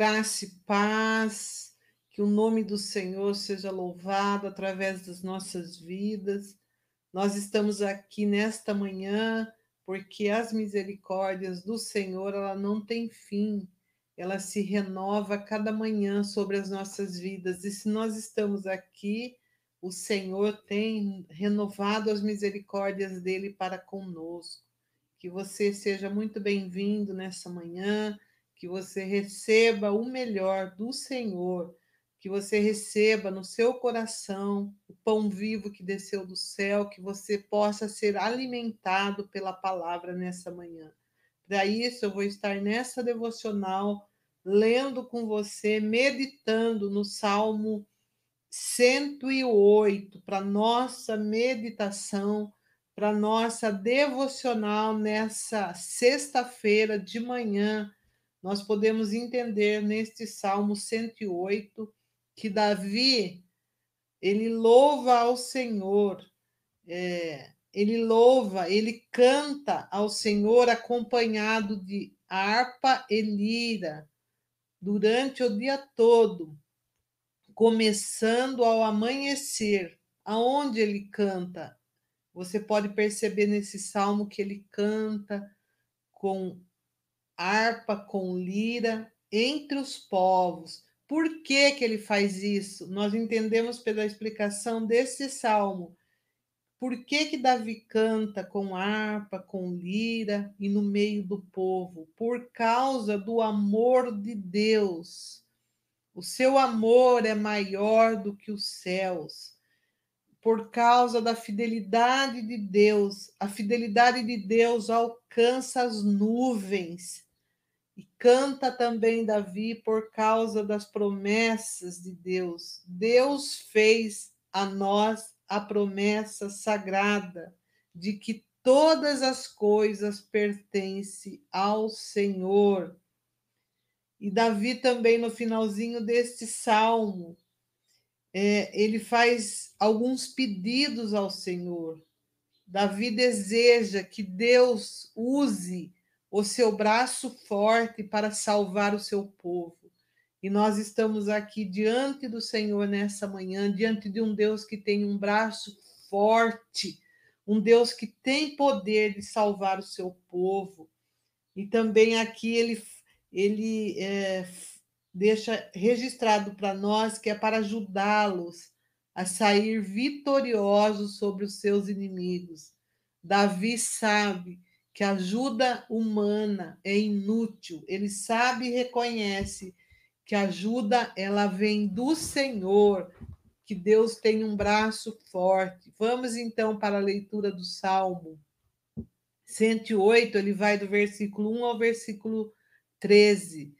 graça e paz, que o nome do Senhor seja louvado através das nossas vidas. Nós estamos aqui nesta manhã porque as misericórdias do Senhor, ela não tem fim, ela se renova cada manhã sobre as nossas vidas. E se nós estamos aqui, o Senhor tem renovado as misericórdias dele para conosco que você seja muito bem-vindo nessa manhã, que você receba o melhor do Senhor, que você receba no seu coração o pão vivo que desceu do céu, que você possa ser alimentado pela palavra nessa manhã. Para isso, eu vou estar nessa devocional, lendo com você, meditando no Salmo 108, para nossa meditação para nossa devocional nessa sexta-feira de manhã. Nós podemos entender neste Salmo 108 que Davi ele louva ao Senhor, é, ele louva, ele canta ao Senhor acompanhado de harpa e lira durante o dia todo, começando ao amanhecer. Aonde ele canta? Você pode perceber nesse salmo que ele canta com harpa, com lira, entre os povos. Por que, que ele faz isso? Nós entendemos pela explicação desse salmo. Por que, que Davi canta com harpa, com lira e no meio do povo? Por causa do amor de Deus. O seu amor é maior do que os céus por causa da fidelidade de Deus. A fidelidade de Deus alcança as nuvens. Canta também Davi por causa das promessas de Deus. Deus fez a nós a promessa sagrada de que todas as coisas pertencem ao Senhor. E Davi também no finalzinho deste salmo, é, ele faz alguns pedidos ao Senhor. Davi deseja que Deus use o seu braço forte para salvar o seu povo. E nós estamos aqui diante do Senhor nessa manhã, diante de um Deus que tem um braço forte, um Deus que tem poder de salvar o seu povo. E também aqui ele, ele é, deixa registrado para nós que é para ajudá-los a sair vitoriosos sobre os seus inimigos. Davi sabe que ajuda humana é inútil. Ele sabe e reconhece que ajuda ela vem do Senhor, que Deus tem um braço forte. Vamos então para a leitura do Salmo 108, ele vai do versículo 1 ao versículo 13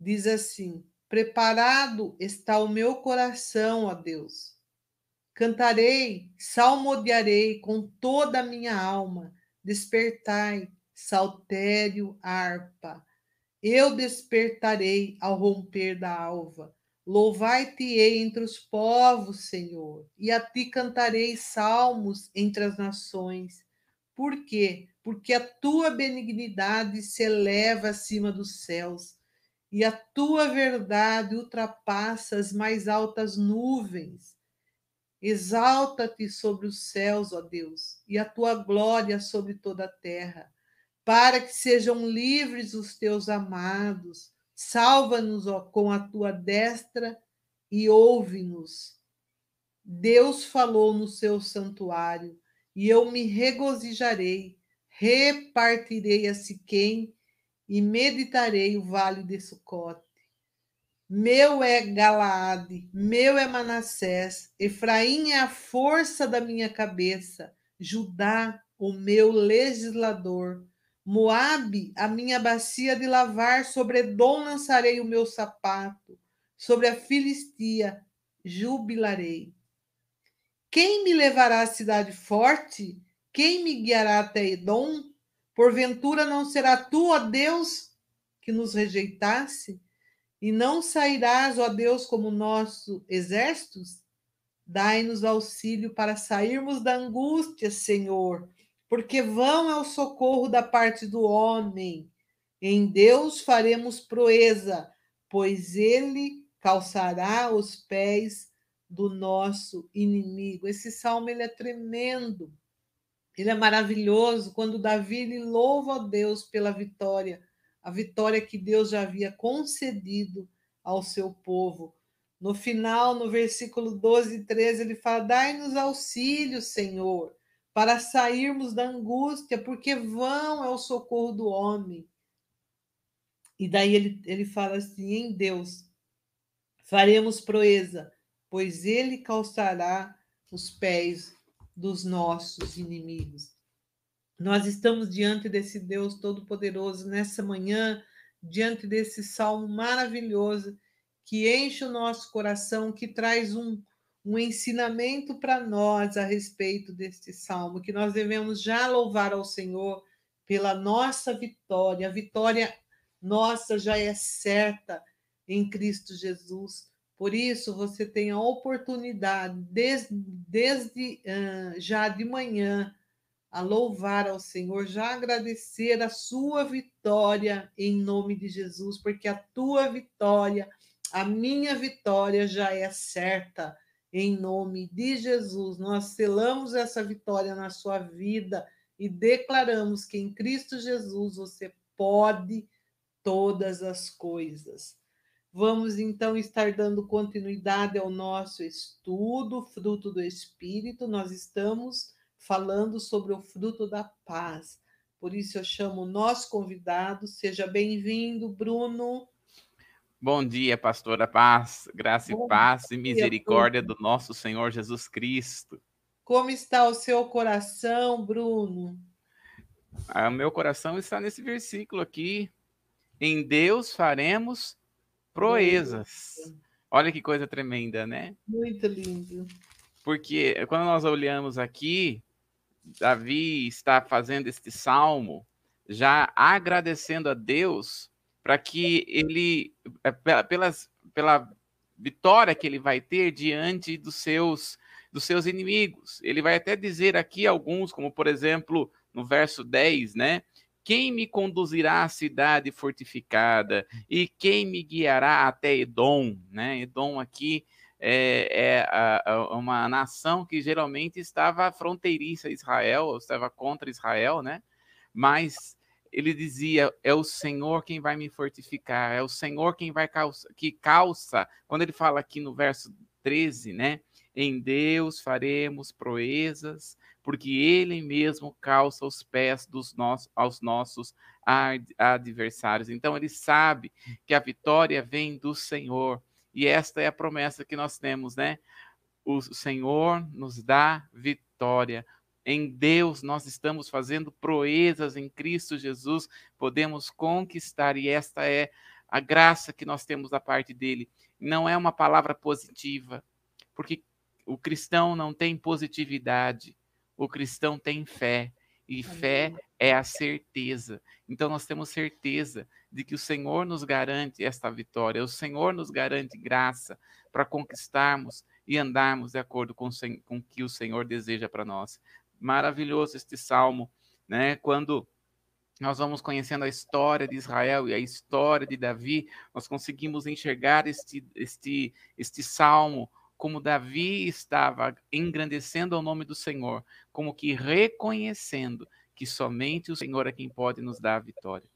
diz assim: Preparado está o meu coração, ó Deus. Cantarei, salmodiarei com toda a minha alma. Despertai, saltério, harpa. Eu despertarei ao romper da alva. Louvai-te-ei entre os povos, Senhor, e a ti cantarei salmos entre as nações. Por quê? Porque a tua benignidade se eleva acima dos céus e a tua verdade ultrapassa as mais altas nuvens. Exalta-te sobre os céus, ó Deus, e a tua glória sobre toda a terra, para que sejam livres os teus amados. Salva-nos, ó, com a tua destra e ouve-nos. Deus falou no seu santuário, e eu me regozijarei, repartirei a Siquém e meditarei o vale de Sucote. Meu é Galaade, meu é Manassés, Efraim é a força da minha cabeça, Judá, o meu legislador, Moabe, a minha bacia de lavar, sobre Edom lançarei o meu sapato, sobre a Filistia jubilarei. Quem me levará à cidade forte? Quem me guiará até Edom? Porventura não será tu, ó Deus, que nos rejeitasse? E não sairás, ó Deus, como nosso exércitos? Dai-nos auxílio para sairmos da angústia, Senhor, porque vão ao socorro da parte do homem. Em Deus faremos proeza, pois ele calçará os pés do nosso inimigo. Esse salmo ele é tremendo. Ele é maravilhoso quando Davi louva a Deus pela vitória, a vitória que Deus já havia concedido ao seu povo. No final, no versículo 12 e 13, ele fala: Dai-nos auxílio, Senhor, para sairmos da angústia, porque vão é o socorro do homem. E daí ele, ele fala assim: em Deus faremos proeza, pois ele calçará os pés dos nossos inimigos. Nós estamos diante desse Deus Todo-Poderoso nessa manhã, diante desse salmo maravilhoso que enche o nosso coração, que traz um, um ensinamento para nós a respeito deste salmo, que nós devemos já louvar ao Senhor pela nossa vitória. A vitória nossa já é certa em Cristo Jesus. Por isso, você tem a oportunidade, desde, desde uh, já de manhã, a louvar ao Senhor, já agradecer a sua vitória em nome de Jesus, porque a tua vitória, a minha vitória já é certa em nome de Jesus. Nós selamos essa vitória na sua vida e declaramos que em Cristo Jesus você pode todas as coisas. Vamos então estar dando continuidade ao nosso estudo, fruto do Espírito. Nós estamos falando sobre o fruto da paz. Por isso eu chamo o nosso convidado. Seja bem-vindo, Bruno. Bom dia, pastora Paz, graça Bom e paz dia, e misericórdia Bruno. do nosso Senhor Jesus Cristo. Como está o seu coração, Bruno? Ah, o meu coração está nesse versículo aqui. Em Deus faremos proezas. Olha que coisa tremenda, né? Muito lindo. Porque quando nós olhamos aqui, Davi está fazendo este salmo já agradecendo a Deus para que ele, é, pelas, pela vitória que ele vai ter diante dos seus, dos seus inimigos. Ele vai até dizer aqui alguns, como por exemplo, no verso 10, né? Quem me conduzirá à cidade fortificada e quem me guiará até Edom, né? Edom aqui é, é a, a, uma nação que geralmente estava fronteiriça a Israel, estava contra Israel, né? Mas ele dizia: é o Senhor quem vai me fortificar, é o Senhor quem vai calça, que calça. Quando ele fala aqui no verso 13, né? Em Deus faremos proezas, porque Ele mesmo calça os pés dos nossos, aos nossos adversários. Então ele sabe que a vitória vem do Senhor. E esta é a promessa que nós temos, né? O Senhor nos dá vitória. Em Deus nós estamos fazendo proezas em Cristo Jesus, podemos conquistar, e esta é a graça que nós temos da parte dele. Não é uma palavra positiva, porque o cristão não tem positividade, o cristão tem fé, e fé é a certeza. Então nós temos certeza de que o Senhor nos garante esta vitória, o Senhor nos garante graça para conquistarmos e andarmos de acordo com, com o que o Senhor deseja para nós maravilhoso este salmo, né? Quando nós vamos conhecendo a história de Israel e a história de Davi, nós conseguimos enxergar este, este, este salmo como Davi estava engrandecendo o nome do Senhor, como que reconhecendo que somente o Senhor é quem pode nos dar a vitória.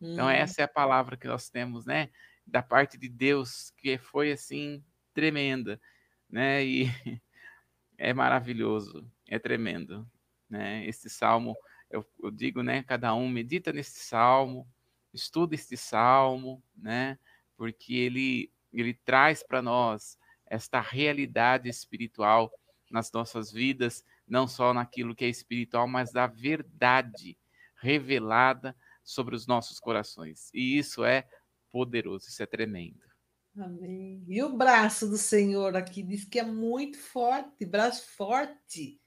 Hum. Então, essa é a palavra que nós temos, né? Da parte de Deus, que foi assim, tremenda, né? E é maravilhoso, é tremendo, né? Este salmo, eu, eu digo, né? Cada um medita neste salmo, estuda este salmo, né? Porque ele ele traz para nós esta realidade espiritual nas nossas vidas, não só naquilo que é espiritual, mas da verdade revelada sobre os nossos corações. E isso é poderoso, isso é tremendo. Amém. E o braço do Senhor aqui diz que é muito forte, braço forte.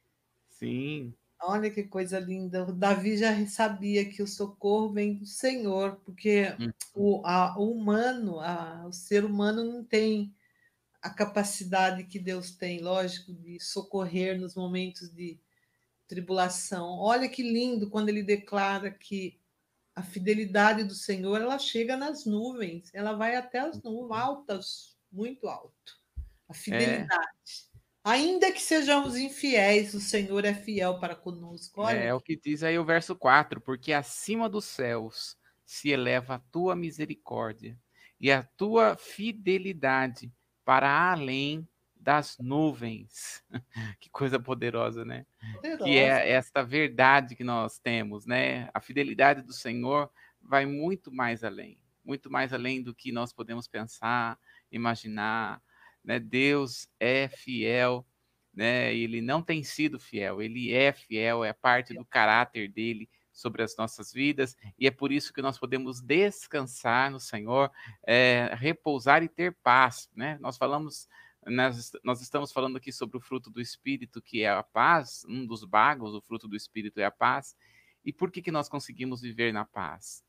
Sim. Olha que coisa linda. O Davi já sabia que o socorro vem do Senhor, porque hum. o, a, o humano, a, o ser humano não tem a capacidade que Deus tem, lógico, de socorrer nos momentos de tribulação. Olha que lindo quando ele declara que a fidelidade do Senhor, ela chega nas nuvens, ela vai até as nuvens altas, muito alto. A é. fidelidade. É. Ainda que sejamos infiéis, o Senhor é fiel para conosco. Olha. É, é o que diz aí o verso 4, porque acima dos céus se eleva a tua misericórdia e a tua fidelidade para além das nuvens. que coisa poderosa, né? Poderosa. Que é esta verdade que nós temos, né? A fidelidade do Senhor vai muito mais além, muito mais além do que nós podemos pensar, imaginar, né? Deus é fiel, né? Ele não tem sido fiel, ele é fiel, é parte do caráter dele sobre as nossas vidas, e é por isso que nós podemos descansar no Senhor, é, repousar e ter paz, né? Nós falamos nós, nós, estamos falando aqui sobre o fruto do Espírito, que é a paz, um dos bagos, o fruto do Espírito é a paz. E por que, que nós conseguimos viver na paz?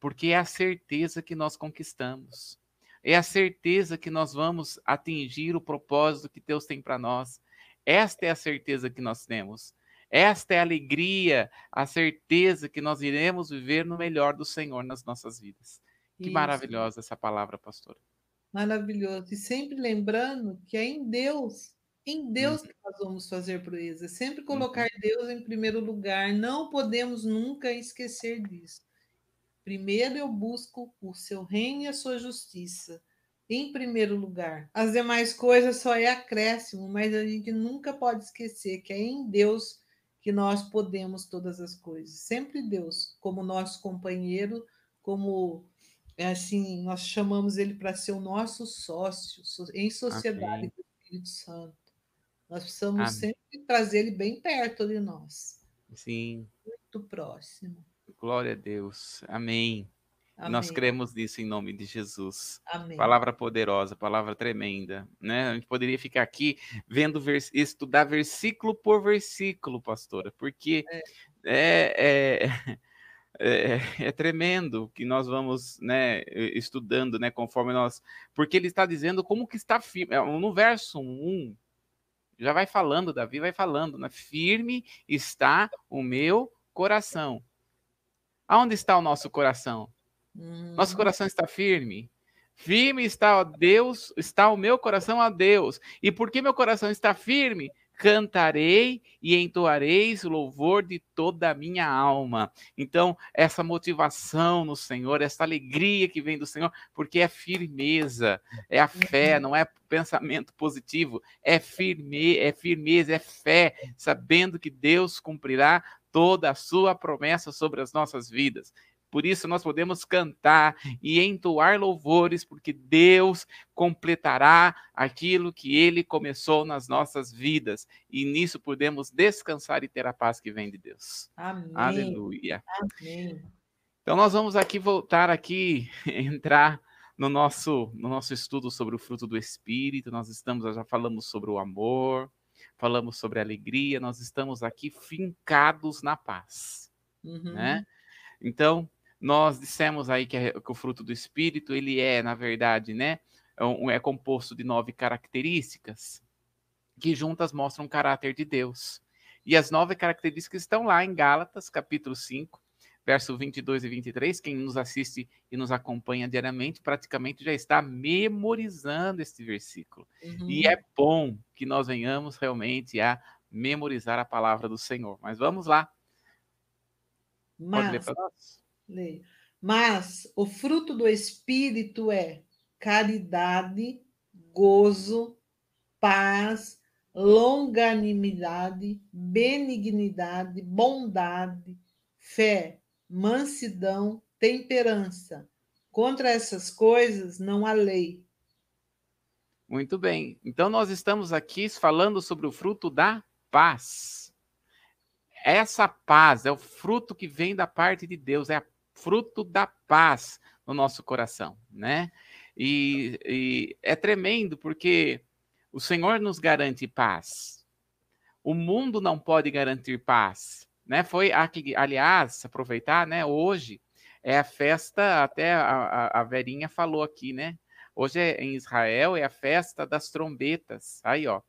Porque é a certeza que nós conquistamos. É a certeza que nós vamos atingir o propósito que Deus tem para nós. Esta é a certeza que nós temos. Esta é a alegria, a certeza que nós iremos viver no melhor do Senhor nas nossas vidas. Que Isso. maravilhosa essa palavra, pastora. Maravilhoso. E sempre lembrando que é em Deus, em Deus uhum. que nós vamos fazer proeza. Sempre colocar uhum. Deus em primeiro lugar. Não podemos nunca esquecer disso. Primeiro eu busco o seu reino e a sua justiça. Em primeiro lugar. As demais coisas só é acréscimo, mas a gente nunca pode esquecer que é em Deus que nós podemos todas as coisas. Sempre Deus, como nosso companheiro, como é assim, nós chamamos ele para ser o nosso sócio em sociedade Amém. com o Espírito Santo. Nós precisamos Amém. sempre trazer ele bem perto de nós. Sim. Muito próximo. Glória a Deus. Amém. Amém. Nós cremos nisso em nome de Jesus. Amém. Palavra poderosa, palavra tremenda, né? A gente poderia ficar aqui vendo estudar versículo por versículo, pastora, porque é, é, é é, é, tremendo que nós vamos né, estudando, né, conforme nós. Porque ele está dizendo como que está firme. É, no verso 1, já vai falando, Davi vai falando, né? Firme está o meu coração. Aonde está o nosso coração? Hum. Nosso coração está firme. Firme está o Deus, está o meu coração a Deus. E por que meu coração está firme? cantarei e entoareis o louvor de toda a minha alma. Então, essa motivação no Senhor, essa alegria que vem do Senhor, porque é firmeza, é a fé, uhum. não é pensamento positivo, é firme, é firmeza, é fé, sabendo que Deus cumprirá toda a sua promessa sobre as nossas vidas. Por isso nós podemos cantar e entoar louvores, porque Deus completará aquilo que ele começou nas nossas vidas. E nisso podemos descansar e ter a paz que vem de Deus. Amém. Aleluia. Amém. Então nós vamos aqui voltar aqui entrar no nosso no nosso estudo sobre o fruto do espírito. Nós estamos já falamos sobre o amor, falamos sobre a alegria, nós estamos aqui fincados na paz, uhum. né? Então, nós dissemos aí que, é, que o fruto do Espírito, ele é, na verdade, né, é, é composto de nove características que juntas mostram o caráter de Deus. E as nove características estão lá em Gálatas, capítulo 5, verso 22 e 23. Quem nos assiste e nos acompanha diariamente praticamente já está memorizando este versículo. Uhum. E é bom que nós venhamos realmente a memorizar a palavra do Senhor. Mas vamos lá. Mas... Pode ler para nós? Mas o fruto do Espírito é caridade, gozo, paz, longanimidade, benignidade, bondade, fé, mansidão, temperança. Contra essas coisas não há lei. Muito bem. Então nós estamos aqui falando sobre o fruto da paz. Essa paz é o fruto que vem da parte de Deus, é a fruto da paz no nosso coração, né? E, e, é tremendo porque o Senhor nos garante paz. O mundo não pode garantir paz, né? Foi aqui, aliás, aproveitar, né? Hoje é a festa, até a, a, Verinha falou aqui, né? Hoje é, em Israel é a festa das trombetas, aí ó,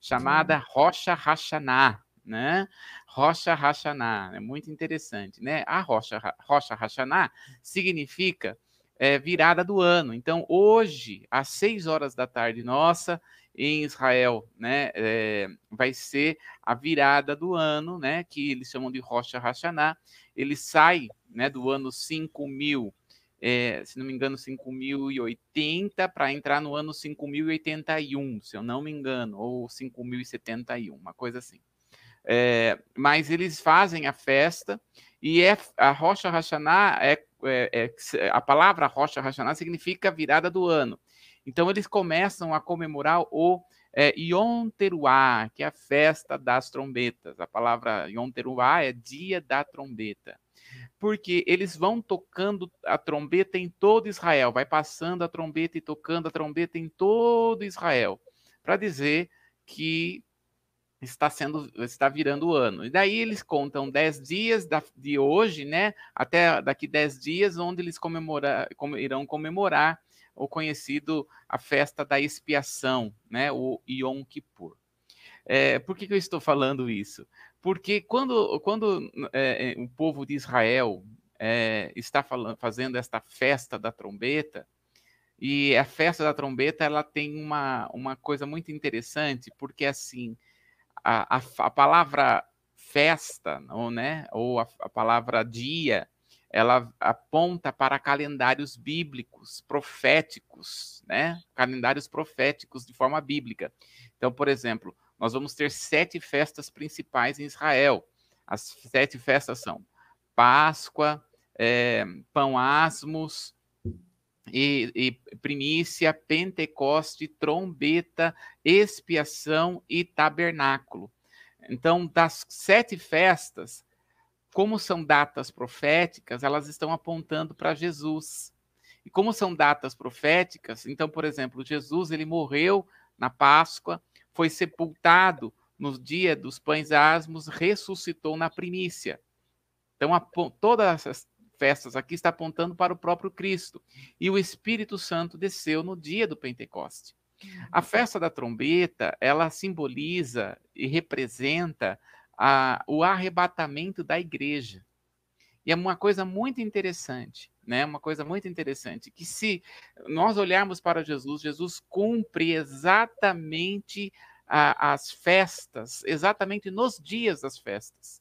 chamada Rocha Hashanah, né? Rocha Hashanah, é muito interessante, né? A Rocha, Rocha Hashanah significa é, virada do ano. Então, hoje, às seis horas da tarde nossa, em Israel, né, é, vai ser a virada do ano, né, que eles chamam de Rocha Hashanah. Ele sai, né, do ano 5000, é, se não me engano, 5080 para entrar no ano 5081, se eu não me engano, ou 5071, uma coisa assim. É, mas eles fazem a festa e é, a Rocha Hashanah é, é, é, a palavra Rocha Hashanah significa virada do ano. Então eles começam a comemorar o é, Yom Teruah, que é a festa das trombetas. A palavra Yom Teruah é dia da trombeta. Porque eles vão tocando a trombeta em todo Israel, vai passando a trombeta e tocando a trombeta em todo Israel, para dizer que está sendo está virando o ano. E daí eles contam 10 dias da, de hoje, né, até daqui 10 dias, onde eles comemora, com, irão comemorar o conhecido a festa da expiação, né, o Yom Kippur. É, por que, que eu estou falando isso? Porque quando, quando é, o povo de Israel é, está falando, fazendo esta festa da trombeta, e a festa da trombeta ela tem uma, uma coisa muito interessante, porque assim, a, a, a palavra festa, ou, né, ou a, a palavra dia, ela aponta para calendários bíblicos, proféticos, né? Calendários proféticos de forma bíblica. Então, por exemplo, nós vamos ter sete festas principais em Israel. As sete festas são Páscoa, é, Pão Asmos, e, e, primícia, Pentecoste, trombeta, expiação e tabernáculo. Então, das sete festas, como são datas proféticas, elas estão apontando para Jesus. E como são datas proféticas, então, por exemplo, Jesus ele morreu na Páscoa, foi sepultado no dia dos pães asmos, ressuscitou na primícia. Então, todas essas festas aqui está apontando para o próprio Cristo. E o Espírito Santo desceu no dia do Pentecoste. A uhum. festa da trombeta, ela simboliza e representa a, o arrebatamento da igreja. E é uma coisa muito interessante, né? Uma coisa muito interessante que se nós olharmos para Jesus, Jesus cumpre exatamente a, as festas, exatamente nos dias das festas.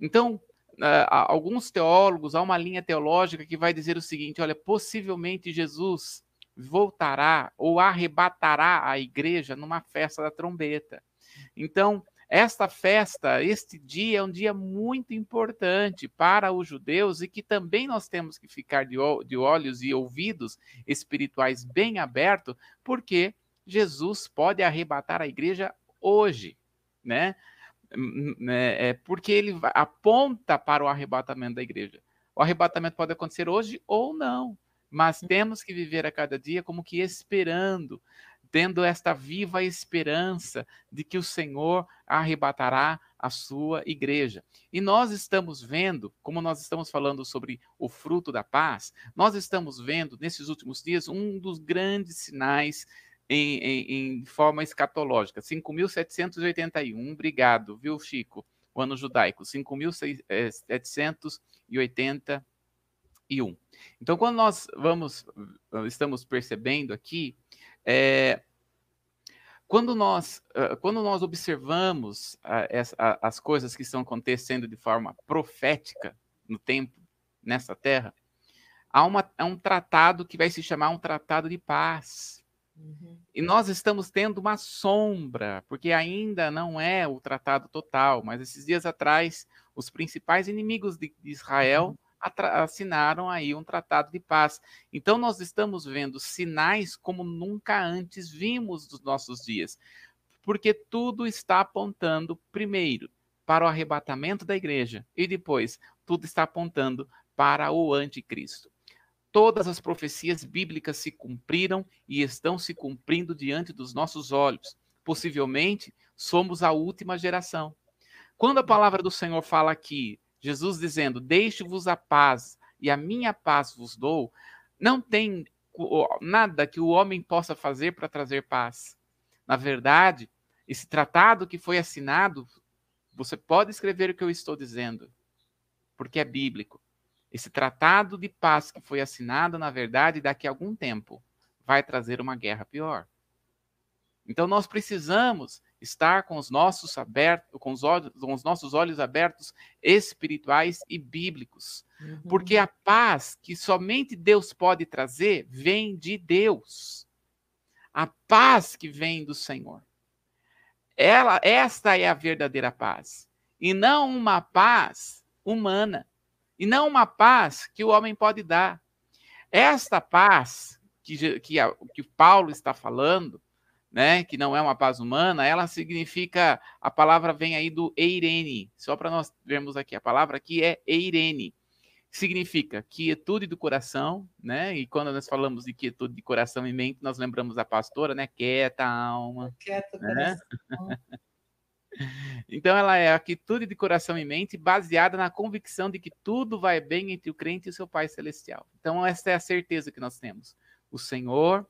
Então, uh, alguns teólogos, há uma linha teológica que vai dizer o seguinte: olha, possivelmente Jesus voltará ou arrebatará a igreja numa festa da trombeta. Então, esta festa, este dia é um dia muito importante para os judeus e que também nós temos que ficar de olhos e ouvidos espirituais bem abertos, porque Jesus pode arrebatar a igreja hoje, né? É, porque ele aponta para o arrebatamento da igreja. O arrebatamento pode acontecer hoje ou não, mas temos que viver a cada dia como que esperando tendo esta viva esperança de que o Senhor arrebatará a sua igreja. E nós estamos vendo, como nós estamos falando sobre o fruto da paz, nós estamos vendo nesses últimos dias um dos grandes sinais em, em, em forma escatológica. 5.781, obrigado, viu, Chico? O ano judaico, 5.781. Então, quando nós vamos, estamos percebendo aqui é, quando, nós, quando nós observamos as coisas que estão acontecendo de forma profética no tempo, nessa terra, há, uma, há um tratado que vai se chamar um tratado de paz. Uhum. E nós estamos tendo uma sombra, porque ainda não é o tratado total, mas esses dias atrás, os principais inimigos de, de Israel uhum assinaram aí um tratado de paz. Então nós estamos vendo sinais como nunca antes vimos dos nossos dias, porque tudo está apontando primeiro para o arrebatamento da igreja e depois tudo está apontando para o anticristo. Todas as profecias bíblicas se cumpriram e estão se cumprindo diante dos nossos olhos. Possivelmente somos a última geração. Quando a palavra do Senhor fala aqui Jesus dizendo: Deixe-vos a paz, e a minha paz vos dou, não tem nada que o homem possa fazer para trazer paz. Na verdade, esse tratado que foi assinado Você pode escrever o que eu estou dizendo, porque é bíblico. Esse tratado de paz que foi assinado, na verdade, daqui a algum tempo, vai trazer uma guerra pior. Então nós precisamos estar com os nossos abertos, com os, olhos, com os nossos olhos abertos espirituais e bíblicos. Uhum. Porque a paz que somente Deus pode trazer vem de Deus. A paz que vem do Senhor. Ela, esta é a verdadeira paz. E não uma paz humana. E não uma paz que o homem pode dar. Esta paz que, que, que Paulo está falando, né, que não é uma paz humana, ela significa, a palavra vem aí do eirene, só para nós vermos aqui, a palavra aqui é eirene, significa quietude do coração, né, e quando nós falamos de quietude de coração e mente, nós lembramos da pastora, né, quieta alma. Quieta né? coração. Então ela é a quietude de coração e mente baseada na convicção de que tudo vai bem entre o crente e o seu Pai celestial. Então essa é a certeza que nós temos. O Senhor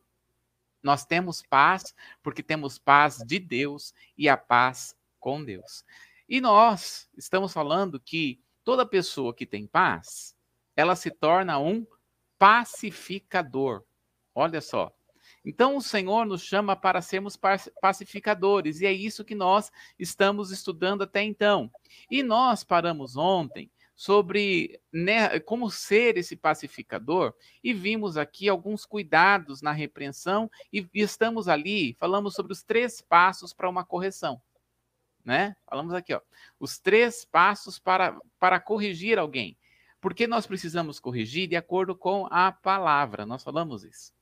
nós temos paz porque temos paz de Deus e a paz com Deus. E nós estamos falando que toda pessoa que tem paz, ela se torna um pacificador. Olha só. Então o Senhor nos chama para sermos pacificadores, e é isso que nós estamos estudando até então. E nós paramos ontem sobre né, como ser esse pacificador e vimos aqui alguns cuidados na repreensão e, e estamos ali, falamos sobre os três passos para uma correção. Né? Falamos aqui, ó, os três passos para, para corrigir alguém. Porque nós precisamos corrigir de acordo com a palavra. Nós falamos isso.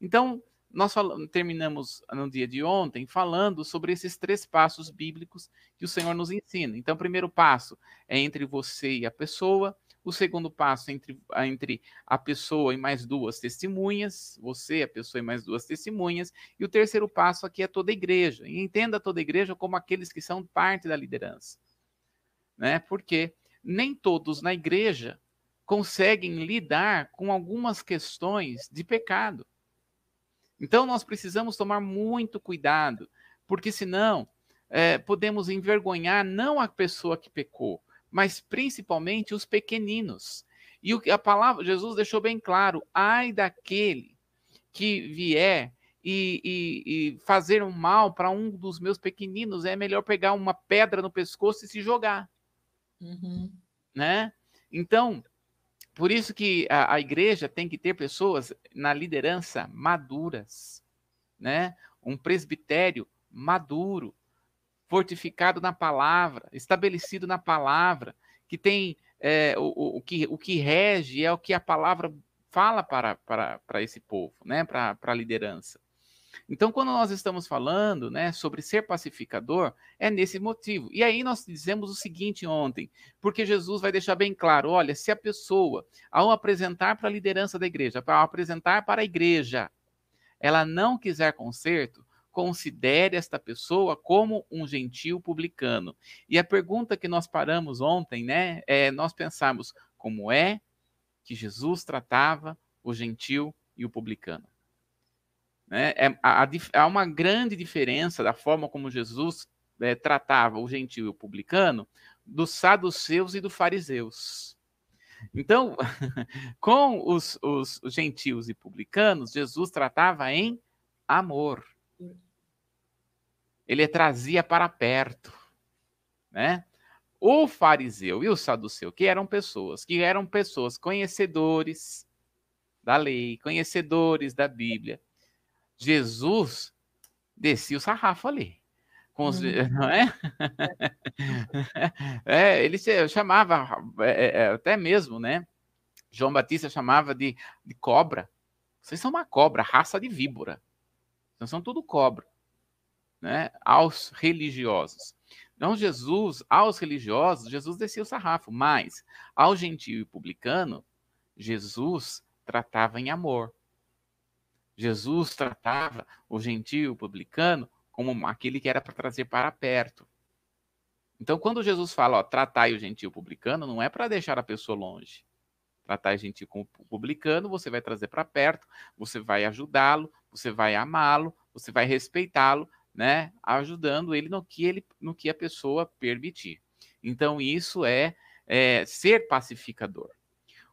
Então, nós falamos, terminamos no dia de ontem falando sobre esses três passos bíblicos que o Senhor nos ensina. Então, o primeiro passo é entre você e a pessoa. O segundo passo é entre, entre a pessoa e mais duas testemunhas, você, a pessoa e mais duas testemunhas. E o terceiro passo aqui é toda a igreja. E entenda toda a igreja como aqueles que são parte da liderança. Né? Porque nem todos na igreja conseguem lidar com algumas questões de pecado. Então, nós precisamos tomar muito cuidado, porque senão é, podemos envergonhar não a pessoa que pecou, mas principalmente os pequeninos. E o que a palavra, Jesus deixou bem claro: ai daquele que vier e, e, e fazer um mal para um dos meus pequeninos, é melhor pegar uma pedra no pescoço e se jogar. Uhum. Né? Então, por isso que a, a, igreja tem que ter pessoas na liderança maduras, né? Um presbitério maduro, fortificado na palavra, estabelecido na palavra, que tem é, o, o, que, o que rege é o que a palavra fala para, para, para esse povo, né? Para a liderança. Então, quando nós estamos falando né, sobre ser pacificador, é nesse motivo. E aí nós dizemos o seguinte ontem, porque Jesus vai deixar bem claro: olha, se a pessoa, ao apresentar para a liderança da igreja, ao apresentar para a igreja, ela não quiser conserto, considere esta pessoa como um gentil publicano. E a pergunta que nós paramos ontem, né, é nós pensarmos como é que Jesus tratava o gentil e o publicano. Né? É, há, há uma grande diferença da forma como Jesus é, tratava o gentil e o publicano dos saduceus e dos fariseus. Então, com os, os, os gentios e publicanos, Jesus tratava em amor. Ele trazia para perto, né? O fariseu e o saduceu, que eram pessoas, que eram pessoas conhecedores da lei, conhecedores da Bíblia, Jesus descia o sarrafo ali. Com os, hum. Não é? é, ele chamava, é, é, é, até mesmo, né? João Batista chamava de, de cobra. Vocês são uma cobra, raça de víbora. Vocês são tudo cobra. Né? Aos religiosos. Então, Jesus, aos religiosos, Jesus descia o sarrafo, mas ao gentio e publicano, Jesus tratava em amor. Jesus tratava o gentio publicano como aquele que era para trazer para perto. Então, quando Jesus fala, ó, tratai o gentio publicano, não é para deixar a pessoa longe. Tratar o gentio publicano, você vai trazer para perto, você vai ajudá-lo, você vai amá-lo, você vai respeitá-lo, né, ajudando ele no que ele no que a pessoa permitir. Então, isso é, é ser pacificador.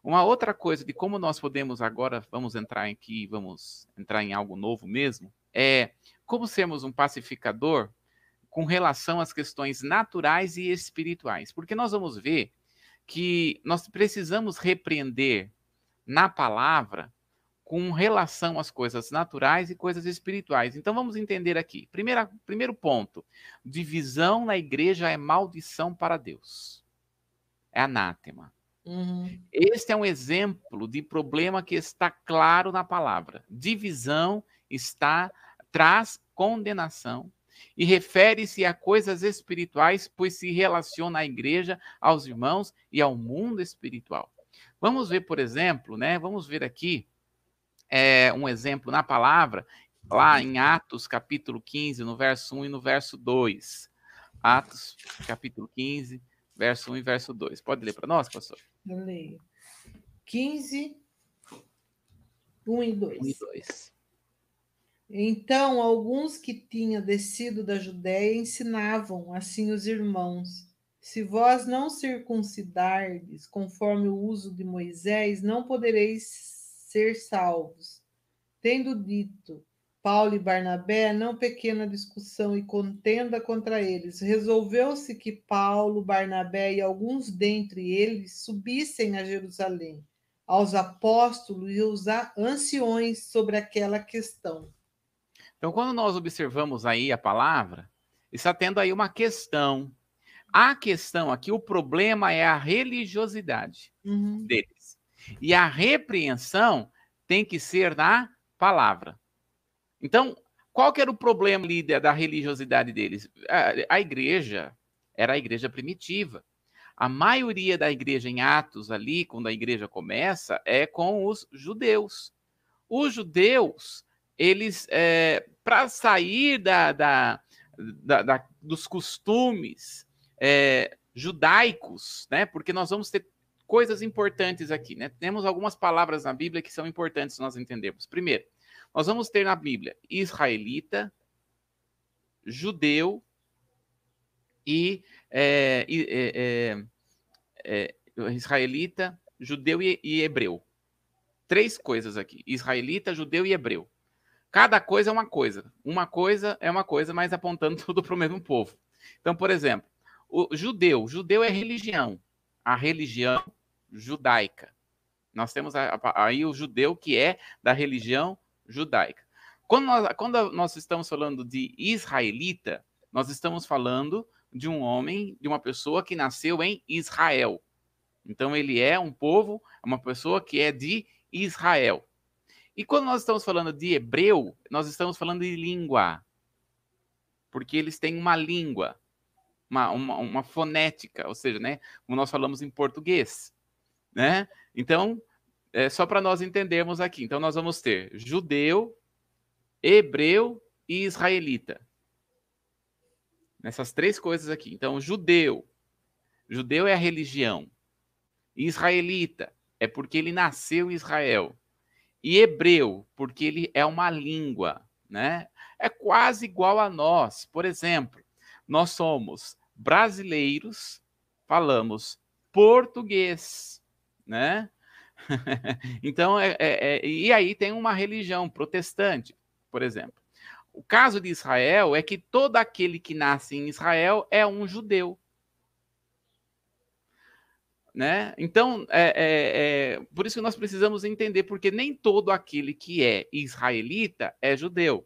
Uma outra coisa de como nós podemos agora, vamos entrar aqui, vamos entrar em algo novo mesmo, é como sermos um pacificador com relação às questões naturais e espirituais. Porque nós vamos ver que nós precisamos repreender na palavra com relação às coisas naturais e coisas espirituais. Então vamos entender aqui. Primeira, primeiro ponto: divisão na igreja é maldição para Deus. É anátema. Uhum. Este é um exemplo de problema que está claro na palavra. Divisão está traz condenação e refere-se a coisas espirituais, pois se relaciona à igreja, aos irmãos e ao mundo espiritual. Vamos ver, por exemplo, né? Vamos ver aqui é, um exemplo na palavra, lá em Atos, capítulo 15, no verso 1 e no verso 2. Atos, capítulo 15, verso 1 e verso 2. Pode ler para nós, pastor? Eu leio. 15, 1 e 2. 1 e 2. Então, alguns que tinham descido da Judéia ensinavam assim os irmãos: Se vós não circuncidardes conforme o uso de Moisés, não podereis ser salvos. Tendo dito Paulo e Barnabé, não pequena discussão e contenda contra eles. Resolveu-se que Paulo, Barnabé e alguns dentre eles subissem a Jerusalém, aos apóstolos e aos anciões sobre aquela questão. Então, quando nós observamos aí a palavra, está tendo aí uma questão. A questão aqui, o problema é a religiosidade uhum. deles. E a repreensão tem que ser na palavra. Então, qual que era o problema da religiosidade deles? A, a igreja era a igreja primitiva. A maioria da igreja em Atos ali, quando a igreja começa, é com os judeus. Os judeus, eles, é, para sair da, da, da, dos costumes é, judaicos, né? Porque nós vamos ter coisas importantes aqui, né? Temos algumas palavras na Bíblia que são importantes nós entendermos. Primeiro, nós vamos ter na Bíblia israelita, judeu e, é, é, é, é, israelita, judeu e, e hebreu. Três coisas aqui: israelita, judeu e hebreu. Cada coisa é uma coisa. Uma coisa é uma coisa, mas apontando tudo para o mesmo povo. Então, por exemplo, o judeu. Judeu é religião. A religião judaica. Nós temos aí o judeu que é da religião judaica. Quando nós, quando nós estamos falando de israelita, nós estamos falando de um homem, de uma pessoa que nasceu em Israel. Então ele é um povo, uma pessoa que é de Israel. E quando nós estamos falando de hebreu, nós estamos falando de língua. Porque eles têm uma língua, uma, uma, uma fonética, ou seja, né, como nós falamos em português. Né? Então, é só para nós entendermos aqui. Então, nós vamos ter judeu, hebreu e israelita. Nessas três coisas aqui. Então, judeu. Judeu é a religião. Israelita é porque ele nasceu em Israel. E hebreu, porque ele é uma língua, né? É quase igual a nós. Por exemplo, nós somos brasileiros, falamos português, né? então, é, é, é, e aí tem uma religião protestante, por exemplo. O caso de Israel é que todo aquele que nasce em Israel é um judeu. Né? Então, é, é, é, por isso que nós precisamos entender, porque nem todo aquele que é israelita é judeu.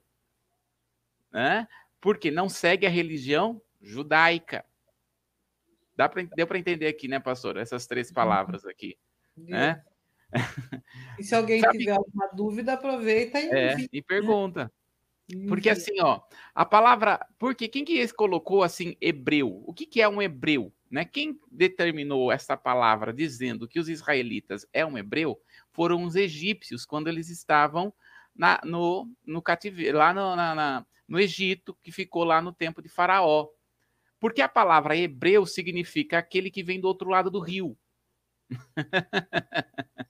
Né? Porque não segue a religião judaica. Dá pra, deu para entender aqui, né, pastor? Essas três uhum. palavras aqui. Né? E se alguém Sabe... tiver alguma dúvida, aproveita e, é, e pergunta. Né? Porque assim, ó, a palavra. Porque quem que colocou assim hebreu? O que, que é um hebreu? Né? Quem determinou essa palavra dizendo que os israelitas é um hebreu foram os egípcios, quando eles estavam na, no, no cativeiro, lá no, na, na, no Egito, que ficou lá no tempo de Faraó. Porque a palavra hebreu significa aquele que vem do outro lado do rio.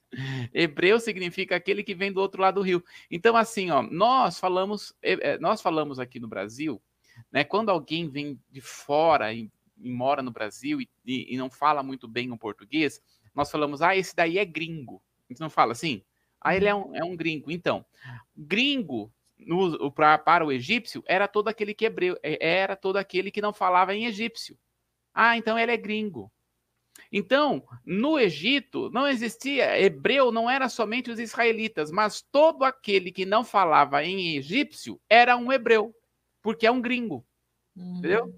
Hebreu significa aquele que vem do outro lado do rio. Então, assim, ó, nós falamos, nós falamos aqui no Brasil, né? Quando alguém vem de fora e e mora no Brasil e, e, não fala muito bem o português, nós falamos, ah, esse daí é gringo. A gente não fala assim? Ah, ele é um, é um gringo. Então, gringo no, pra, para o egípcio era todo aquele que hebreu, é, era todo aquele que não falava em egípcio. Ah, então ele é gringo. Então, no Egito, não existia, hebreu não era somente os israelitas, mas todo aquele que não falava em egípcio era um hebreu, porque é um gringo. Uhum. Entendeu?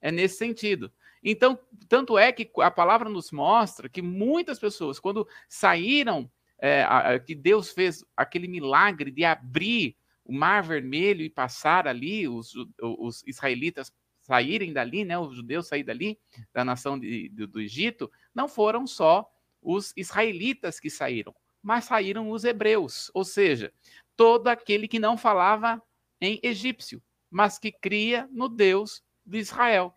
É nesse sentido. Então, tanto é que a palavra nos mostra que muitas pessoas, quando saíram, é, a, que Deus fez aquele milagre de abrir o Mar Vermelho e passar ali, os, os israelitas saírem dali, né, os judeus saírem dali, da nação de, do, do Egito, não foram só os israelitas que saíram, mas saíram os hebreus, ou seja, todo aquele que não falava em egípcio, mas que cria no Deus de Israel.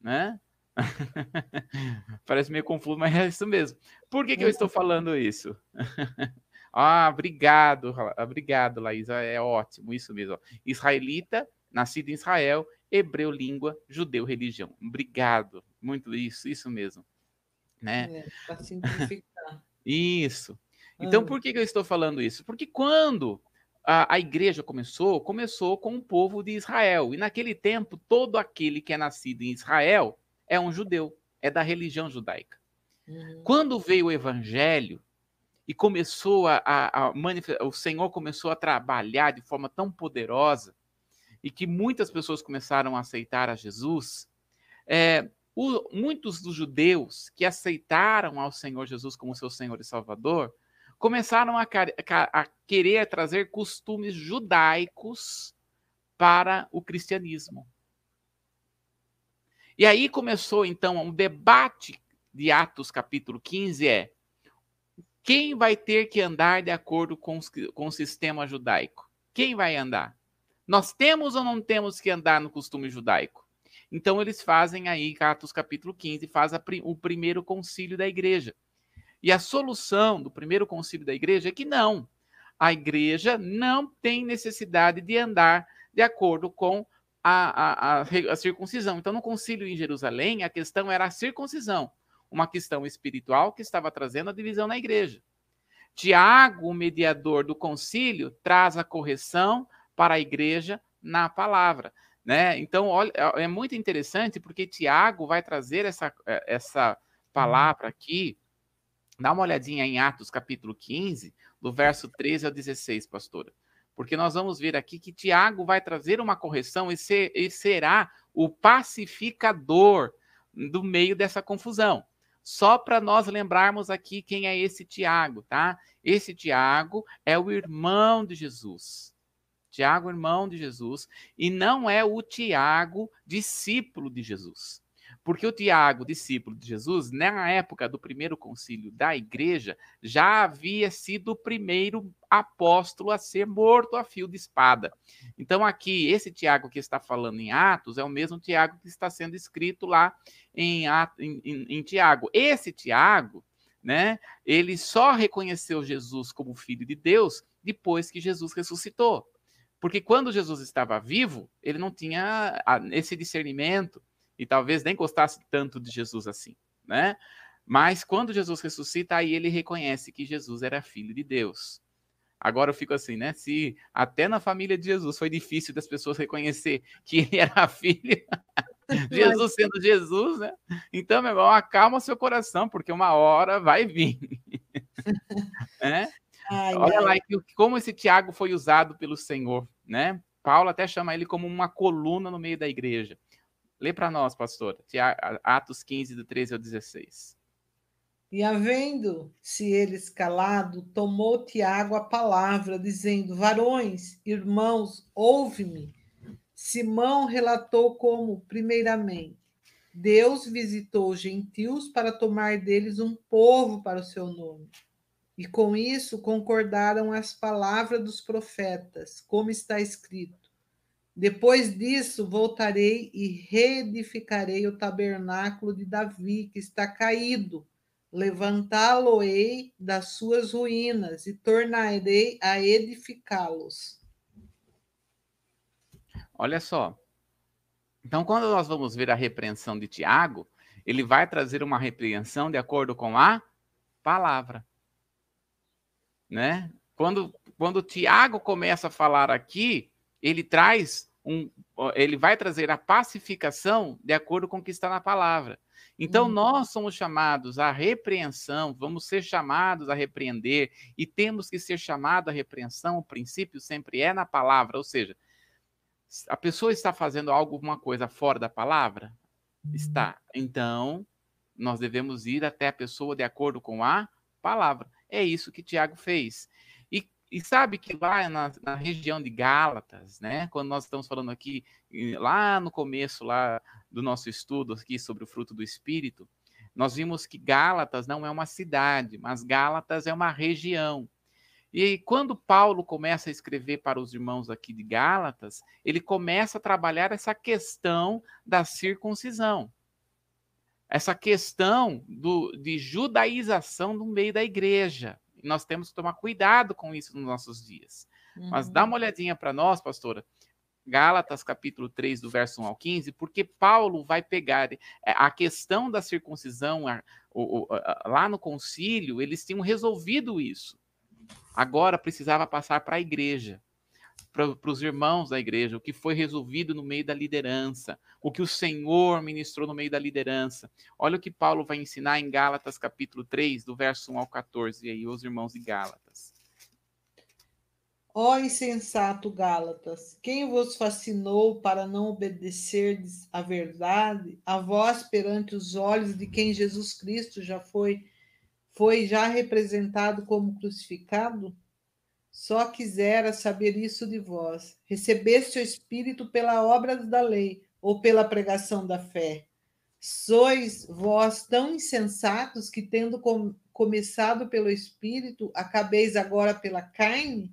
Né? Parece meio confuso, mas é isso mesmo. Por que, que eu estou falando isso? ah, obrigado, obrigado, Laís. É ótimo, isso mesmo. Israelita nascido em Israel, hebreu língua, judeu religião. Obrigado, muito isso, isso mesmo, né? É, simplificar. isso. Então, ah. por que, que eu estou falando isso? Porque quando a, a, igreja começou, começou com o povo de Israel. E naquele tempo, todo aquele que é nascido em Israel é um judeu, é da religião judaica. Uhum. Quando veio o evangelho e começou a, a, a manifestar, o Senhor começou a trabalhar de forma tão poderosa, e que muitas pessoas começaram a aceitar a Jesus, é, o, muitos dos judeus que aceitaram ao Senhor Jesus como seu Senhor e Salvador começaram a, a querer trazer costumes judaicos para o cristianismo. E aí começou então um debate de Atos capítulo 15 é quem vai ter que andar de acordo com, com o sistema judaico? Quem vai andar? Nós temos ou não temos que andar no costume judaico? Então eles fazem aí, Atos capítulo 15, faz a, o primeiro concílio da igreja. E a solução do primeiro concílio da igreja é que não. A igreja não tem necessidade de andar de acordo com a, a, a, circuncisão. Então, no concílio em Jerusalém, a questão era a circuncisão, uma questão espiritual que estava trazendo a divisão na igreja. Tiago, o mediador do concílio, traz a correção, para a igreja na palavra. Né? Então, olha, é, muito interessante porque Tiago vai trazer essa, é, essa palavra aqui. Dá uma olhadinha em Atos capítulo 15, do verso 13 ao 16, pastora. Porque nós vamos ver aqui que Tiago vai trazer uma correção e, ser, e será o pacificador do meio dessa confusão. Só para nós lembrarmos aqui quem é esse Tiago, tá? Esse Tiago é o irmão de Jesus. Tiago, irmão de Jesus, e não é o Tiago, discípulo de Jesus. Porque o Tiago, discípulo de Jesus, na época do primeiro concílio da igreja, já havia sido o primeiro apóstolo a ser morto a fio de espada. Então, aqui, esse Tiago que está falando em Atos é o mesmo Tiago que está sendo escrito lá em, em, em, em Tiago. Esse Tiago, né, ele só reconheceu Jesus como filho de Deus depois que Jesus ressuscitou. Porque quando Jesus estava vivo, ele não tinha esse discernimento e talvez nem gostasse tanto de Jesus assim, né? Mas quando Jesus ressuscita, aí ele reconhece que Jesus era filho de Deus. Agora eu fico assim, né? Se até na família de Jesus foi difícil das pessoas reconhecer que ele era filho, Jesus sendo Jesus, né? Então, meu irmão, acalma seu coração, porque uma hora vai vir. é? Ai, Olha ai. lá que, como esse Tiago foi usado pelo Senhor, né? Paulo até chama ele como uma coluna no meio da igreja. Lê para nós, pastor, Atos 15, do 13 ao 16. E havendo-se eles calado, tomou Tiago a palavra, dizendo: Varões, irmãos, ouve-me. Simão relatou como, primeiramente, Deus visitou os gentios para tomar deles um povo para o seu nome. E com isso concordaram as palavras dos profetas, como está escrito. Depois disso, voltarei e reedificarei o tabernáculo de Davi, que está caído. Levantá-lo-ei das suas ruínas e tornarei a edificá-los. Olha só. Então, quando nós vamos ver a repreensão de Tiago, ele vai trazer uma repreensão de acordo com a palavra. Né? Quando, quando Tiago começa a falar aqui, ele traz um, ele vai trazer a pacificação de acordo com o que está na palavra. Então, hum. nós somos chamados à repreensão, vamos ser chamados a repreender, e temos que ser chamados à repreensão, o princípio sempre é na palavra, ou seja, a pessoa está fazendo alguma coisa fora da palavra? Está. Então, nós devemos ir até a pessoa de acordo com a palavra. É isso que Tiago fez. E, e sabe que lá na, na, região de Gálatas, né, quando nós estamos falando aqui, lá no começo lá do nosso estudo aqui sobre o fruto do Espírito, nós vimos que Gálatas não é uma cidade, mas Gálatas é uma região. E quando Paulo começa a escrever para os irmãos aqui de Gálatas, ele começa a trabalhar essa questão da circuncisão. Essa questão do, de judaização no meio da igreja. Nós temos que tomar cuidado com isso nos nossos dias. Uhum. Mas dá uma olhadinha para nós, pastora, Gálatas capítulo 3, do verso 1 ao 15, porque Paulo vai pegar é, a questão da circuncisão a, a, a, lá no concílio, eles tinham resolvido isso. Agora precisava passar para a igreja, para os irmãos da igreja, o que foi resolvido no meio da liderança, o que o Senhor ministrou no meio da liderança. Olha o que Paulo vai ensinar em Gálatas capítulo 3, do verso 1 ao 14, e aí os irmãos de Gálatas. Ó insensato Gálatas, quem vos fascinou para não obedecerdes à verdade, a vós perante os olhos de quem Jesus Cristo já foi foi já representado como crucificado? Só quisera saber isso de vós. Recebeste o Espírito pela obra da lei ou pela pregação da fé? Sois vós tão insensatos que, tendo com, começado pelo Espírito, acabeis agora pela carne?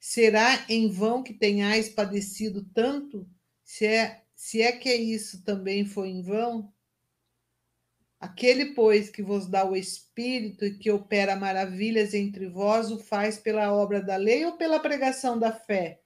Será em vão que tenhais padecido tanto? Se é, se é que isso também foi em vão? Aquele, pois, que vos dá o Espírito e que opera maravilhas entre vós, o faz pela obra da lei ou pela pregação da fé?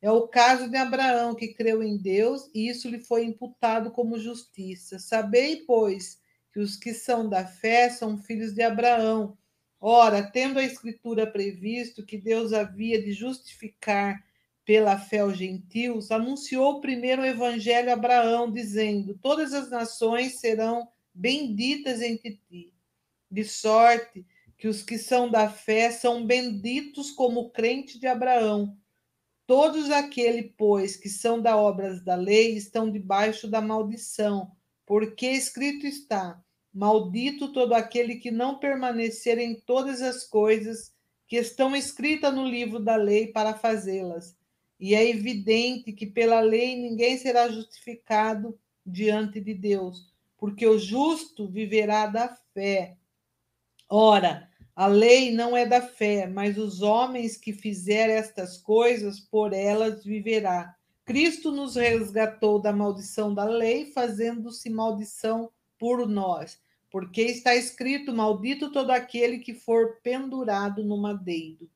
É o caso de Abraão, que creu em Deus e isso lhe foi imputado como justiça. Sabei, pois, que os que são da fé são filhos de Abraão. Ora, tendo a Escritura previsto que Deus havia de justificar pela fé os gentios, anunciou primeiro o evangelho a Abraão, dizendo: Todas as nações serão benditas entre ti. De sorte que os que são da fé são benditos como o crente de Abraão. Todos aqueles, pois, que são da obras da lei estão debaixo da maldição, porque escrito está: Maldito todo aquele que não permanecer em todas as coisas que estão escritas no livro da lei para fazê-las. E é evidente que pela lei ninguém será justificado diante de Deus, porque o justo viverá da fé. Ora, a lei não é da fé, mas os homens que fizerem estas coisas, por elas viverá. Cristo nos resgatou da maldição da lei, fazendo-se maldição por nós, porque está escrito: Maldito todo aquele que for pendurado no madeiro.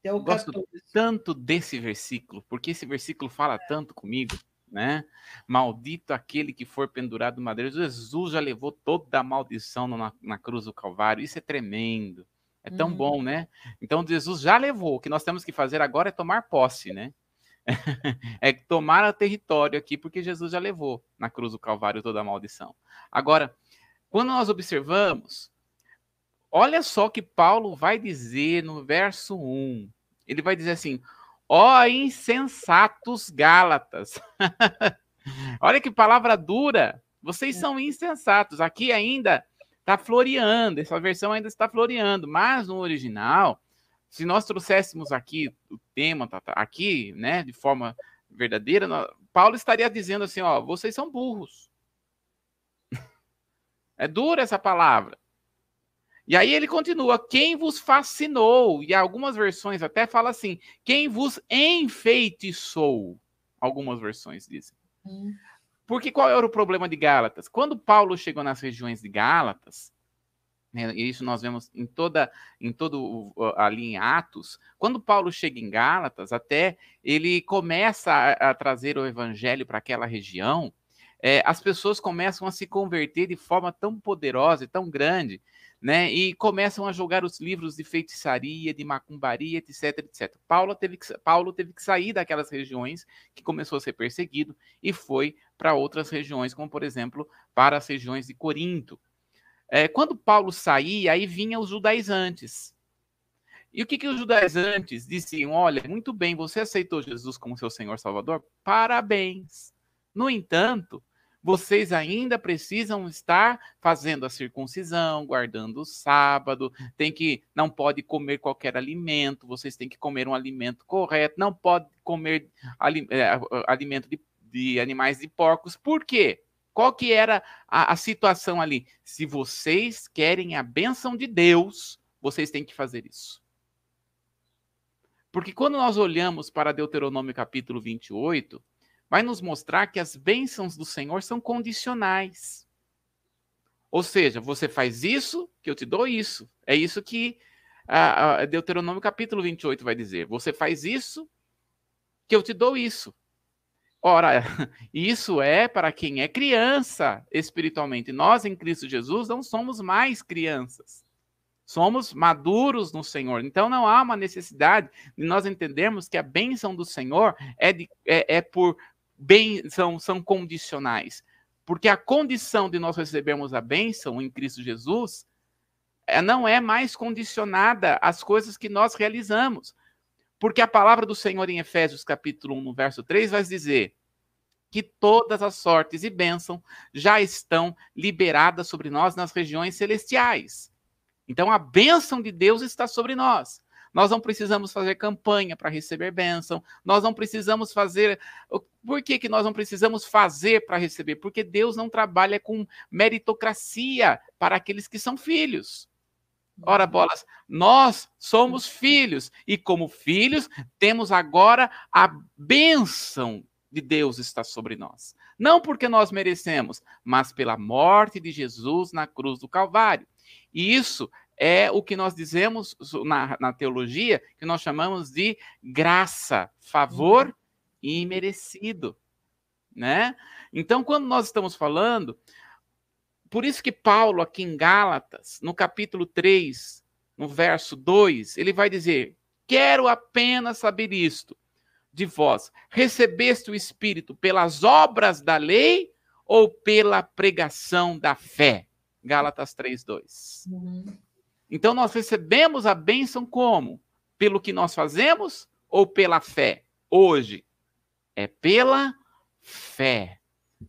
Até o Gosto 14. tanto desse versículo, porque esse versículo fala tanto comigo né? Maldito aquele que for pendurado no madeiro. Jesus já levou toda a maldição na, na cruz do Calvário. Isso é tremendo. É tão uhum. bom, né? Então Jesus já levou. O que nós temos que fazer agora é tomar posse, né? é tomar o território aqui, porque Jesus já levou na cruz do Calvário toda a maldição. Agora, quando nós observamos, olha só que Paulo vai dizer no verso 1. Ele vai dizer assim: Ó insensatos Gálatas. Olha que palavra dura. Vocês são insensatos. Aqui ainda está floreando, essa versão ainda está floreando, mas no original, se nós trouxéssemos aqui o tema tá, tá, aqui, né, de forma verdadeira, Paulo estaria dizendo assim, ó, vocês são burros. É dura essa palavra. E aí ele continua: quem vos fascinou? E algumas versões até fala assim: quem vos enfeitiçou? Algumas versões dizem. Hum. Porque qual era o problema de Gálatas? Quando Paulo chegou nas regiões de Gálatas, né, isso nós vemos em toda em todo ali em Atos, quando Paulo chega em Gálatas, até ele começa a, a trazer o evangelho para aquela região, é, as pessoas começam a se converter de forma tão poderosa e tão grande, né? E começam a jogar os livros de feitiçaria, de macumbaria, etc, etc. Paulo teve que, Paulo teve que sair daquelas regiões que começou a ser perseguido e foi para outras regiões, como por exemplo para as regiões de Corinto. É, quando Paulo saía, aí vinham os judaizantes. E o que, que os judaizantes diziam? Olha, muito bem, você aceitou Jesus como seu Senhor Salvador? Parabéns. No entanto, vocês ainda precisam estar fazendo a circuncisão, guardando o sábado, tem que não pode comer qualquer alimento, vocês têm que comer um alimento correto, não pode comer é, alimento de, de animais de porcos. Por quê? Qual que era a, a situação ali? Se vocês querem a bênção de Deus, vocês têm que fazer isso. Porque quando nós olhamos para Deuteronômio capítulo 28, vai nos mostrar que as bênçãos do Senhor são condicionais. Ou seja, você faz isso, que eu te dou isso. É isso que a, Deuteronômio capítulo 28 vai dizer. Você faz isso, que eu te dou isso. Ora, isso é para quem é criança espiritualmente. Nós, em Cristo Jesus, não somos mais crianças. Somos maduros no Senhor. Então, não há uma necessidade de nós entendermos que a bênção do Senhor é, de, é, é por bênção, são condicionais. Porque a condição de nós recebermos a bênção em Cristo Jesus é, não é mais condicionada às coisas que nós realizamos. Porque a palavra do Senhor em Efésios capítulo 1, no verso 3, vai dizer que todas as sortes e bênção já estão liberadas sobre nós nas regiões celestiais. Então a bênção de Deus está sobre nós. Nós não precisamos fazer campanha para receber bênção. Nós não precisamos fazer. Por que, que nós não precisamos fazer para receber? Porque Deus não trabalha com meritocracia para aqueles que são filhos. Ora, bolas, nós somos filhos e, como filhos, temos agora a bênção de Deus está sobre nós. Não porque nós merecemos, mas pela morte de Jesus na cruz do Calvário. E isso é o que nós dizemos na, na teologia, que nós chamamos de graça, favor uhum. imerecido. Né? Então, quando nós estamos falando por isso que Paulo, aqui em Gálatas, no capítulo 3, no verso 2, ele vai dizer: Quero apenas saber isto de vós: recebeste o Espírito pelas obras da lei ou pela pregação da fé? Gálatas 3, 2. Uhum. Então, nós recebemos a bênção como? Pelo que nós fazemos ou pela fé? Hoje, é pela fé.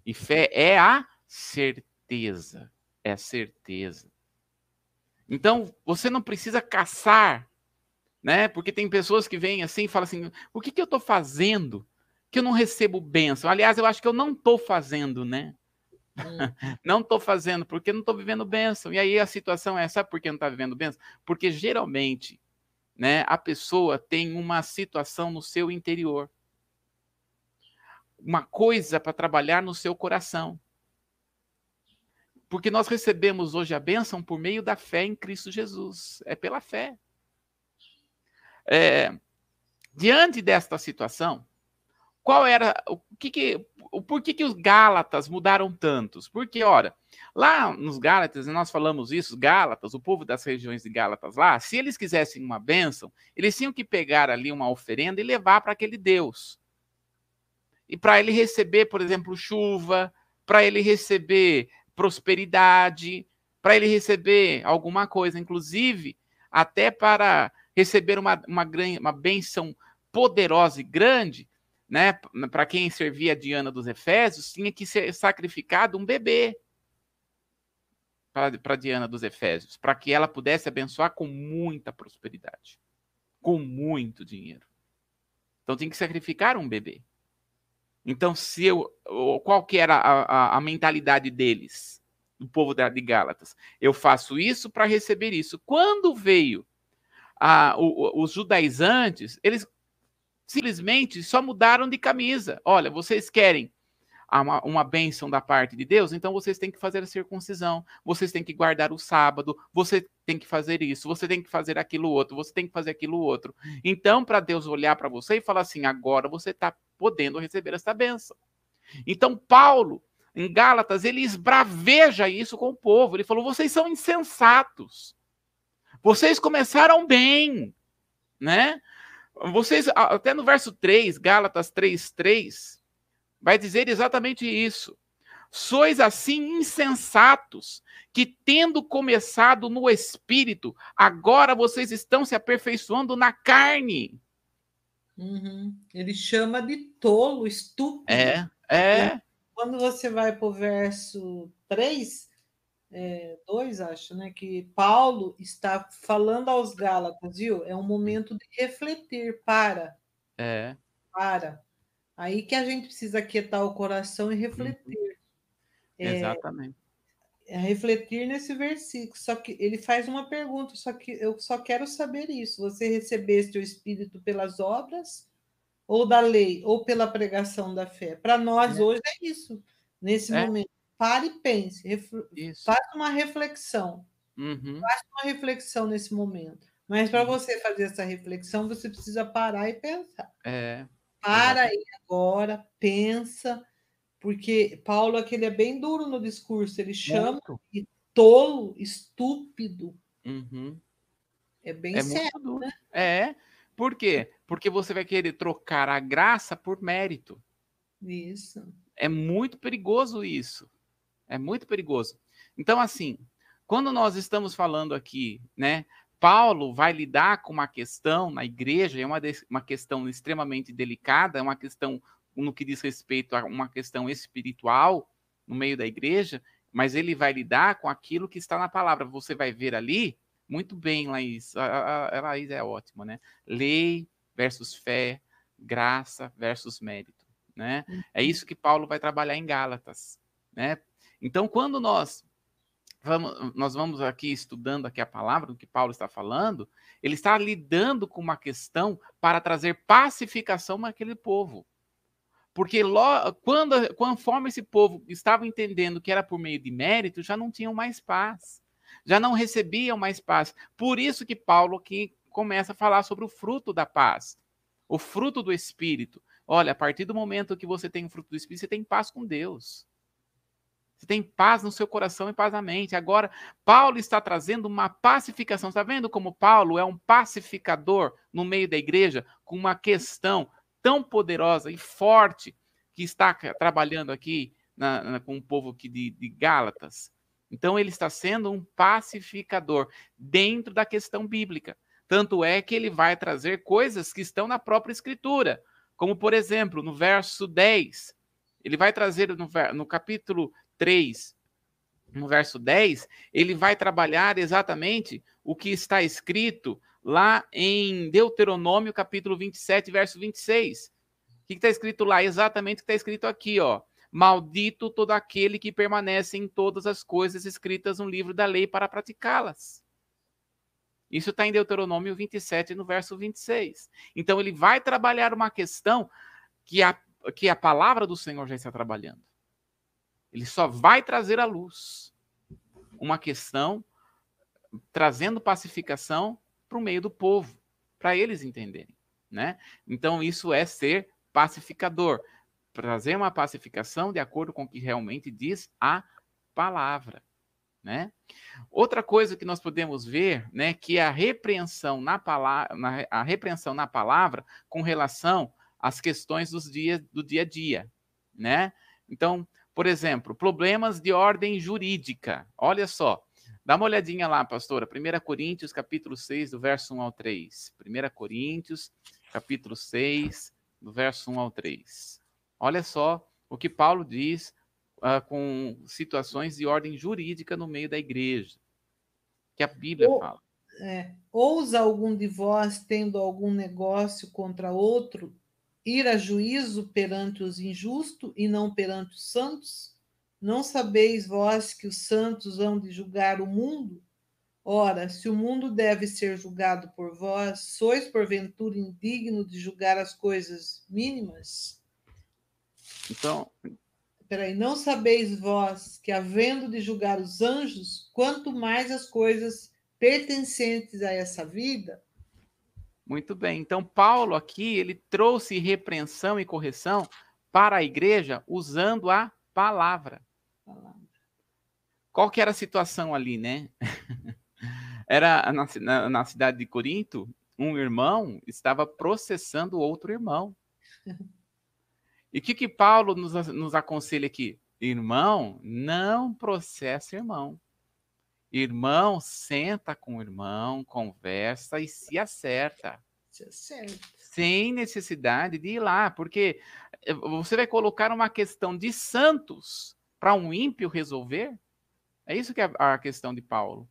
E fé é a certeza. É certeza. Então, você não precisa caçar, né? Porque tem pessoas que vêm assim e falam assim: o que, que eu estou fazendo que eu não recebo bênção? Aliás, eu acho que eu não estou fazendo, né? Hum. não estou fazendo porque não estou vivendo bênção. E aí a situação é: sabe por que não está vivendo bênção? Porque geralmente né, a pessoa tem uma situação no seu interior, uma coisa para trabalhar no seu coração. Porque nós recebemos hoje a bênção por meio da fé em Cristo Jesus. É pela fé. É, diante desta situação, qual era o que, que o por que, que os Gálatas mudaram tantos? Porque, ora, lá nos Gálatas, nós falamos isso, Gálatas, o povo das regiões de Gálatas lá, se eles quisessem uma bênção, eles tinham que pegar ali uma oferenda e levar para aquele Deus. E para ele receber, por exemplo, chuva, para ele receber prosperidade, para ele receber alguma coisa, inclusive até para receber uma, uma, uma benção poderosa e grande, né? Para quem servia a Diana dos Efésios, tinha que ser sacrificado um bebê para Diana dos Efésios, para que ela pudesse abençoar com muita prosperidade, com muito dinheiro. Então tinha que sacrificar um bebê. Então, se eu, qual que era a, a, a mentalidade deles, do povo de Gálatas? Eu faço isso para receber isso. Quando veio a, o, os judaizantes, eles simplesmente só mudaram de camisa. Olha, vocês querem uma, uma bênção da parte de Deus, então vocês têm que fazer a circuncisão, vocês têm que guardar o sábado, você tem que fazer isso, você tem que fazer aquilo outro, você tem que fazer aquilo outro. Então, para Deus olhar para você e falar assim: agora você está podendo receber essa bênção. Então, Paulo, em Gálatas, ele esbraveja isso com o povo. Ele falou: vocês são insensatos. Vocês começaram bem, né? Vocês, até no verso 3, Gálatas 3, 3, vai dizer exatamente isso. Sois assim insensatos, que tendo começado no espírito, agora vocês estão se aperfeiçoando na carne. Uhum. Ele chama de tolo, estúpido. É, é. Quando você vai para o verso 3, é, 2, acho, né? Que Paulo está falando aos Gálatas, viu? É um momento de refletir, para. É. Para. Aí que a gente precisa quietar o coração e refletir. Uhum. É, Exatamente. É refletir nesse versículo. Só que ele faz uma pergunta, só que eu só quero saber isso. Você recebeste o Espírito pelas obras ou da lei, ou pela pregação da fé? Para nós é. hoje é isso. Nesse é. momento, pare e pense, faça uma reflexão. Uhum. Faça uma reflexão nesse momento. Mas para você fazer essa reflexão, você precisa parar e pensar. É. Para aí agora, pensa, porque Paulo aquele é bem duro no discurso, ele chama muito. de tolo, estúpido. Uhum. É bem é sério. Né? É. Por quê? Porque você vai querer trocar a graça por mérito. Isso. É muito perigoso isso. É muito perigoso. Então, assim, quando nós estamos falando aqui, né, Paulo vai lidar com uma questão na igreja, é uma, uma questão extremamente delicada, é uma questão no que diz respeito a uma questão espiritual no meio da igreja, mas ele vai lidar com aquilo que está na palavra. Você vai ver ali, muito bem, Laís, a, a, a Laís é ótima, né? Lei versus fé, graça versus mérito, né? É uhum. isso que Paulo vai trabalhar em Gálatas, né? Então, quando nós vamos, nós vamos aqui estudando aqui a palavra do que Paulo está falando, ele está lidando com uma questão para trazer pacificação naquele povo. Porque quando, conforme esse povo estava entendendo que era por meio de mérito, já não tinham mais paz. Já não recebiam mais paz. Por isso que Paulo aqui começa a falar sobre o fruto da paz. O fruto do Espírito. Olha, a partir do momento que você tem o fruto do Espírito, você tem paz com Deus. Você tem paz no seu coração e paz na mente. Agora, Paulo está trazendo uma pacificação. Está vendo como Paulo é um pacificador no meio da igreja com uma questão tão poderosa e forte que está trabalhando aqui na, na, com o povo aqui de, de Gálatas? Então, ele está sendo um pacificador dentro da questão bíblica. Tanto é que ele vai trazer coisas que estão na própria Escritura, como, por exemplo, no verso 10. Ele vai trazer no, no capítulo 3, no verso 10, ele vai trabalhar exatamente o que está escrito lá em Deuteronômio, capítulo 27, verso 26. O que está escrito lá? Exatamente o que está escrito aqui, ó. Maldito todo aquele que permanece em todas as coisas escritas no livro da lei para praticá-las. Isso está em Deuteronômio 27, no verso 26. Então, ele vai trabalhar uma questão que a, que a palavra do Senhor já está trabalhando. Ele só vai trazer à luz uma questão trazendo pacificação para o meio do povo, para eles entenderem, né? Então isso é ser pacificador, trazer uma pacificação de acordo com o que realmente diz a palavra, né? Outra coisa que nós podemos ver, né, que é a repreensão na palavra, a repreensão na palavra com relação às questões dos dias do dia a dia, né? Então, por exemplo, problemas de ordem jurídica. Olha só, dá uma olhadinha lá, pastora. 1 Coríntios, capítulo 6, do verso 1 ao 3. 1 Coríntios, capítulo 6, do verso 1 ao 3. Olha só o que Paulo diz uh, com situações de ordem jurídica no meio da igreja, que a Bíblia Ou, fala. É, ousa algum de vós, tendo algum negócio contra outro, ir a juízo perante os injustos e não perante os santos? Não sabeis vós que os santos hão de julgar o mundo? Ora, se o mundo deve ser julgado por vós, sois porventura indigno de julgar as coisas mínimas? Então, Peraí, não sabeis vós que, havendo de julgar os anjos, quanto mais as coisas pertencentes a essa vida? Muito bem. Então, Paulo aqui, ele trouxe repreensão e correção para a igreja usando a palavra. Qual que era a situação ali, né? era na, na, na cidade de Corinto, um irmão estava processando outro irmão. E o que, que Paulo nos, nos aconselha aqui? Irmão, não processa irmão. Irmão, senta com o irmão, conversa e se acerta. Se acerta. Sem necessidade de ir lá, porque eh, você vai colocar uma questão de santos para um ímpio resolver? É isso que é a questão de Paulo.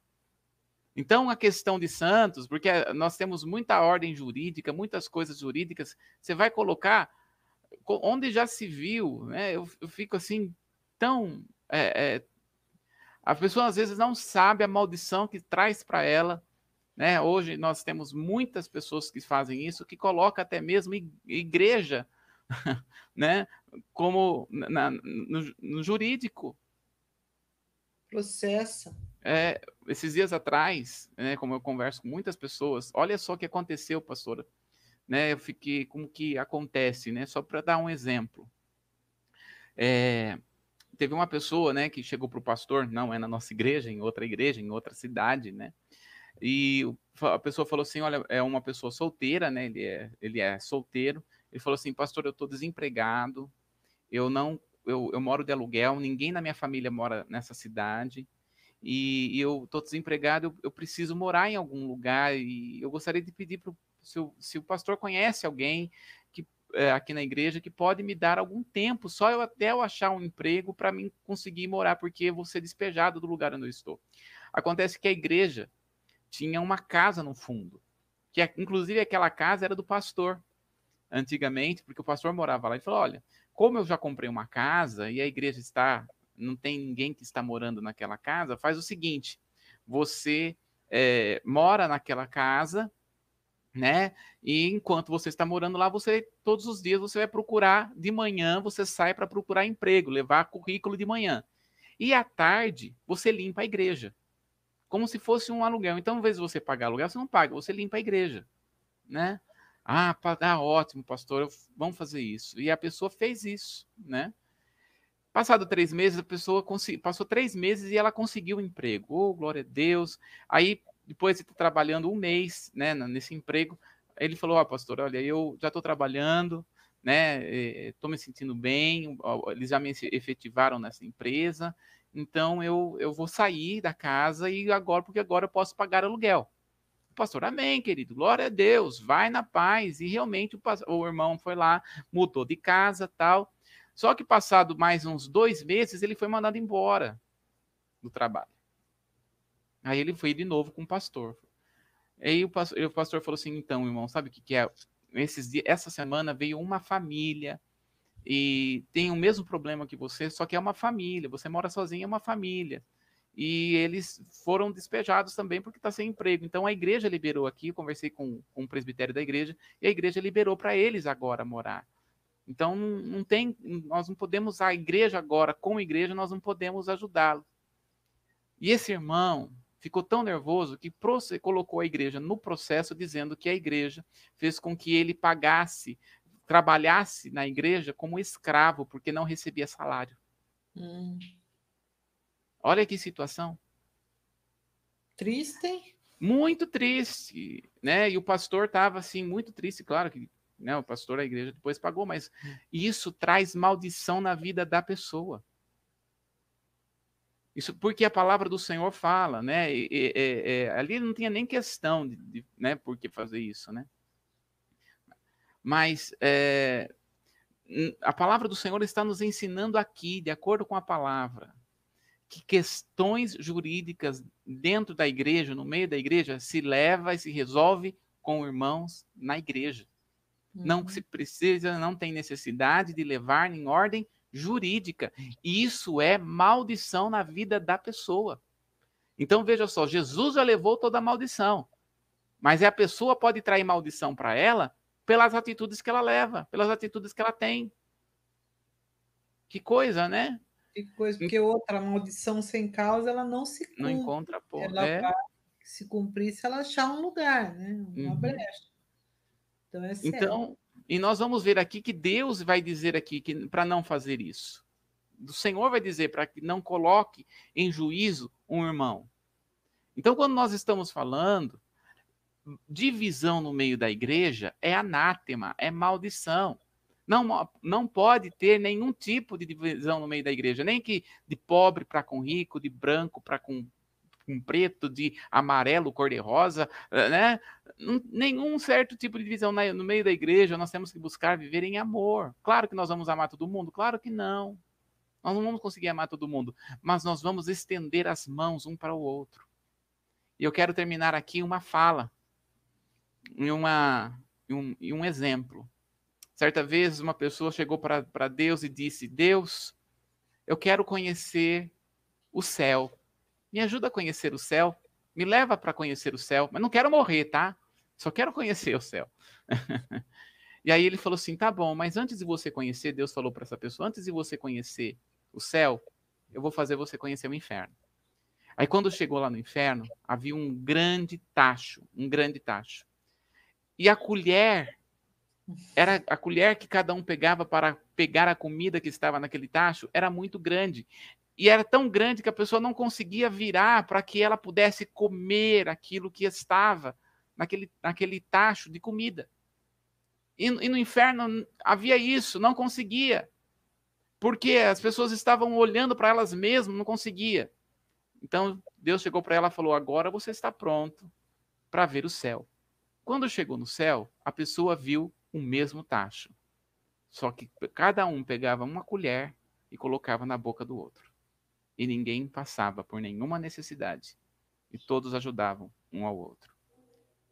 Então, a questão de santos, porque nós temos muita ordem jurídica, muitas coisas jurídicas, você vai colocar onde já se viu, né? Eu, eu fico assim tão. É, é, a pessoa às vezes não sabe a maldição que traz para ela. Né? Hoje nós temos muitas pessoas que fazem isso, que colocam até mesmo igreja né? como na, no, no jurídico. Processa. É, esses dias atrás, né, como eu converso com muitas pessoas, olha só o que aconteceu, pastora né? Eu fiquei como que acontece, né? Só para dar um exemplo. É, teve uma pessoa, né, que chegou para o pastor, não é na nossa igreja, em outra igreja, em outra cidade, né? E a pessoa falou assim, olha, é uma pessoa solteira, né? Ele é, ele é solteiro. Ele falou assim, pastor, eu estou desempregado, eu não, eu, eu moro de aluguel, ninguém na minha família mora nessa cidade e, e eu estou desempregado, eu, eu, preciso morar em algum lugar e eu gostaria de pedir para se o, se o pastor conhece alguém é, aqui na igreja que pode me dar algum tempo, só eu até eu achar um emprego para mim conseguir morar, porque eu vou ser despejado do lugar onde eu estou. Acontece que a igreja tinha uma casa no fundo, que inclusive aquela casa era do pastor antigamente, porque o pastor morava lá e falou: olha, como eu já comprei uma casa e a igreja está, não tem ninguém que está morando naquela casa, faz o seguinte: você é, mora naquela casa né? E enquanto você está morando lá, você todos os dias você vai procurar de manhã, você sai para procurar emprego, levar currículo de manhã. E à tarde, você limpa a igreja. Como se fosse um aluguel. Então, ao invés de você pagar aluguel, você não paga, você limpa a igreja, né? Ah, ah ótimo, pastor, vamos fazer isso. E a pessoa fez isso, né? Passado três meses, a pessoa passou três meses e ela conseguiu um emprego. Oh, glória a Deus. Aí depois de estar trabalhando um mês né, nesse emprego, ele falou: Ó, oh, pastor, olha, eu já estou trabalhando, né? Estou me sentindo bem, eles já me efetivaram nessa empresa, então eu, eu vou sair da casa e agora, porque agora eu posso pagar aluguel. Pastor, amém, querido, glória a Deus, vai na paz. E realmente o, o irmão foi lá, mudou de casa tal. Só que passado mais uns dois meses, ele foi mandado embora do trabalho. Aí ele foi de novo com o pastor. Aí o pastor, o pastor falou assim: então, irmão, sabe o que, que é? Esses dias, essa semana veio uma família e tem o mesmo problema que você, só que é uma família. Você mora sozinho, é uma família. E eles foram despejados também porque está sem emprego. Então a igreja liberou aqui, conversei com, com o presbitério da igreja, e a igreja liberou para eles agora morar. Então não, não, tem, nós não podemos, a igreja agora, como igreja, nós não podemos ajudá-lo. E esse irmão, ficou tão nervoso que colocou a igreja no processo, dizendo que a igreja fez com que ele pagasse, trabalhasse na igreja como escravo, porque não recebia salário. Hum. Olha que situação. Triste. Muito triste, né? E o pastor estava assim muito triste, claro que né, o pastor da igreja depois pagou, mas hum. isso traz maldição na vida da pessoa. Isso porque a palavra do Senhor fala, né? E, e, e, ali não tinha nem questão de, de, né, por que fazer isso, né? Mas é, a palavra do Senhor está nos ensinando aqui, de acordo com a palavra, que questões jurídicas dentro da igreja, no meio da igreja, se leva e se resolve com irmãos na igreja. Uhum. Não se precisa, não tem necessidade de levar em ordem jurídica. E isso é maldição na vida da pessoa. Então veja só, Jesus já levou toda a maldição. Mas a pessoa pode trair maldição para ela pelas atitudes que ela leva, pelas atitudes que ela tem. Que coisa, né? Que coisa, porque outra maldição sem causa, ela não se cumpre. Não encontra porta. Ela é. vai se cumprir se ela achar um lugar, né? Uma Uhum. brecha. Então é sério. Então, e nós vamos ver aqui que Deus vai dizer aqui que para não fazer isso. O Senhor vai dizer para que não coloque em juízo um irmão. Então, quando nós estamos falando divisão no meio da igreja, é anátema, é maldição. Não, não pode ter nenhum tipo de divisão no meio da igreja, nem que de pobre para com rico, de branco para com, com preto, de amarelo, cor-de-rosa, né? Nenhum certo tipo de divisão no meio da igreja. Nós temos que buscar viver em amor. Claro que nós vamos amar todo mundo? Claro que não. Nós não vamos conseguir amar todo mundo, mas nós vamos estender as mãos um para o outro. E eu quero terminar aqui uma fala, em, uma, em, um, em um exemplo. Certa vez uma pessoa chegou para Deus e disse: Deus, eu quero conhecer o céu. Me ajuda a conhecer o céu. Me leva para conhecer o céu. Mas não quero morrer, tá? Só quero conhecer o céu. e aí ele falou assim: tá bom, mas antes de você conhecer, Deus falou para essa pessoa: antes de você conhecer o céu, eu vou fazer você conhecer o inferno. Aí quando chegou lá no inferno, havia um grande tacho, um grande tacho. E a colher era a colher que cada um pegava para pegar a comida que estava naquele tacho, era muito grande. E era tão grande que a pessoa não conseguia virar para que ela pudesse comer aquilo que estava naquele, naquele tacho de comida. E, e no inferno havia isso, não conseguia. Porque as pessoas estavam olhando para elas mesmas, não conseguia. Então Deus chegou para ela e falou: Agora você está pronto para ver o céu. Quando chegou no céu, a pessoa viu o mesmo tacho. Só que cada um pegava uma colher e colocava na boca do outro. E ninguém passava por nenhuma necessidade. E todos ajudavam um ao outro.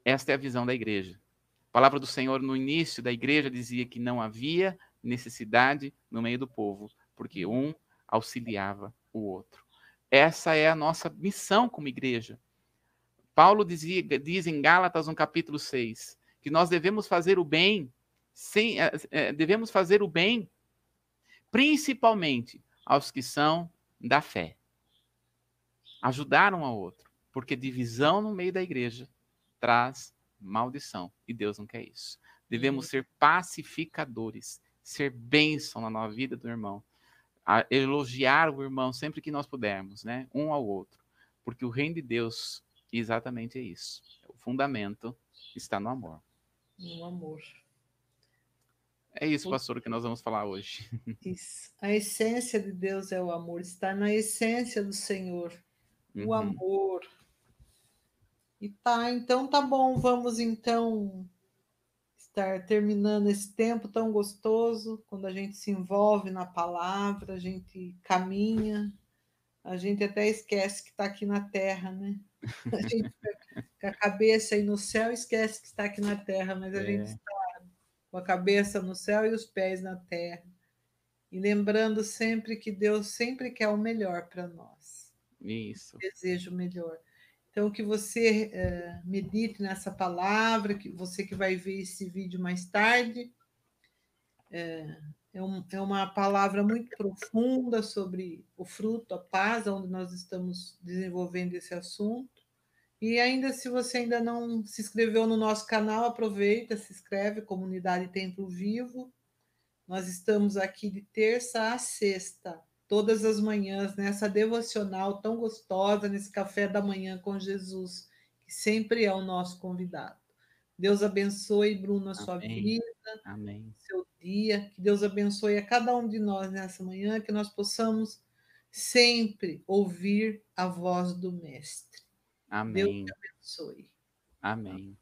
Esta é a visão da igreja. A palavra do Senhor no início da igreja dizia que não havia necessidade no meio do povo, porque um auxiliava o outro. Essa é a nossa missão como igreja. Paulo dizia, diz em Gálatas, no capítulo 6, que nós devemos fazer o bem, sem, é, devemos fazer o bem principalmente aos que são da fé. Ajudar um ao outro, porque divisão no meio da igreja traz maldição, e Deus não quer isso. Devemos ser pacificadores, ser bênção na nossa vida do irmão, elogiar o irmão sempre que nós pudermos, né? Um ao outro, porque o reino de Deus exatamente é isso. O fundamento está no amor. No amor. É isso, pastor, que nós vamos falar hoje. Isso. A essência de Deus é o amor, está na essência do Senhor. Uhum. O amor. E tá, então tá bom, vamos então estar terminando esse tempo tão gostoso, quando a gente se envolve na palavra, a gente caminha, a gente até esquece que está aqui na terra, né? A gente com a cabeça aí no céu esquece que está aqui na terra, mas a é. gente está com a cabeça no céu e os pés na terra. E lembrando sempre que Deus sempre quer o melhor para nós. Isso. Desejo o melhor. Então, que você uh, medite nessa palavra, que você que vai ver esse vídeo mais tarde. É, é, um, é uma palavra muito profunda sobre o fruto, a paz, onde nós estamos desenvolvendo esse assunto. E ainda, se você ainda não se inscreveu no nosso canal, aproveita, se inscreve, Comunidade Templo Vivo. Nós estamos aqui de terça a sexta, todas as manhãs, nessa devocional tão gostosa, nesse café da manhã com Jesus, que sempre é o nosso convidado. Deus abençoe, Bruno, a sua Amém. vida, Amém. seu dia. Que Deus abençoe a cada um de nós nessa manhã, que nós possamos sempre ouvir a voz do Mestre. Amém. Deus te abençoe. Amém.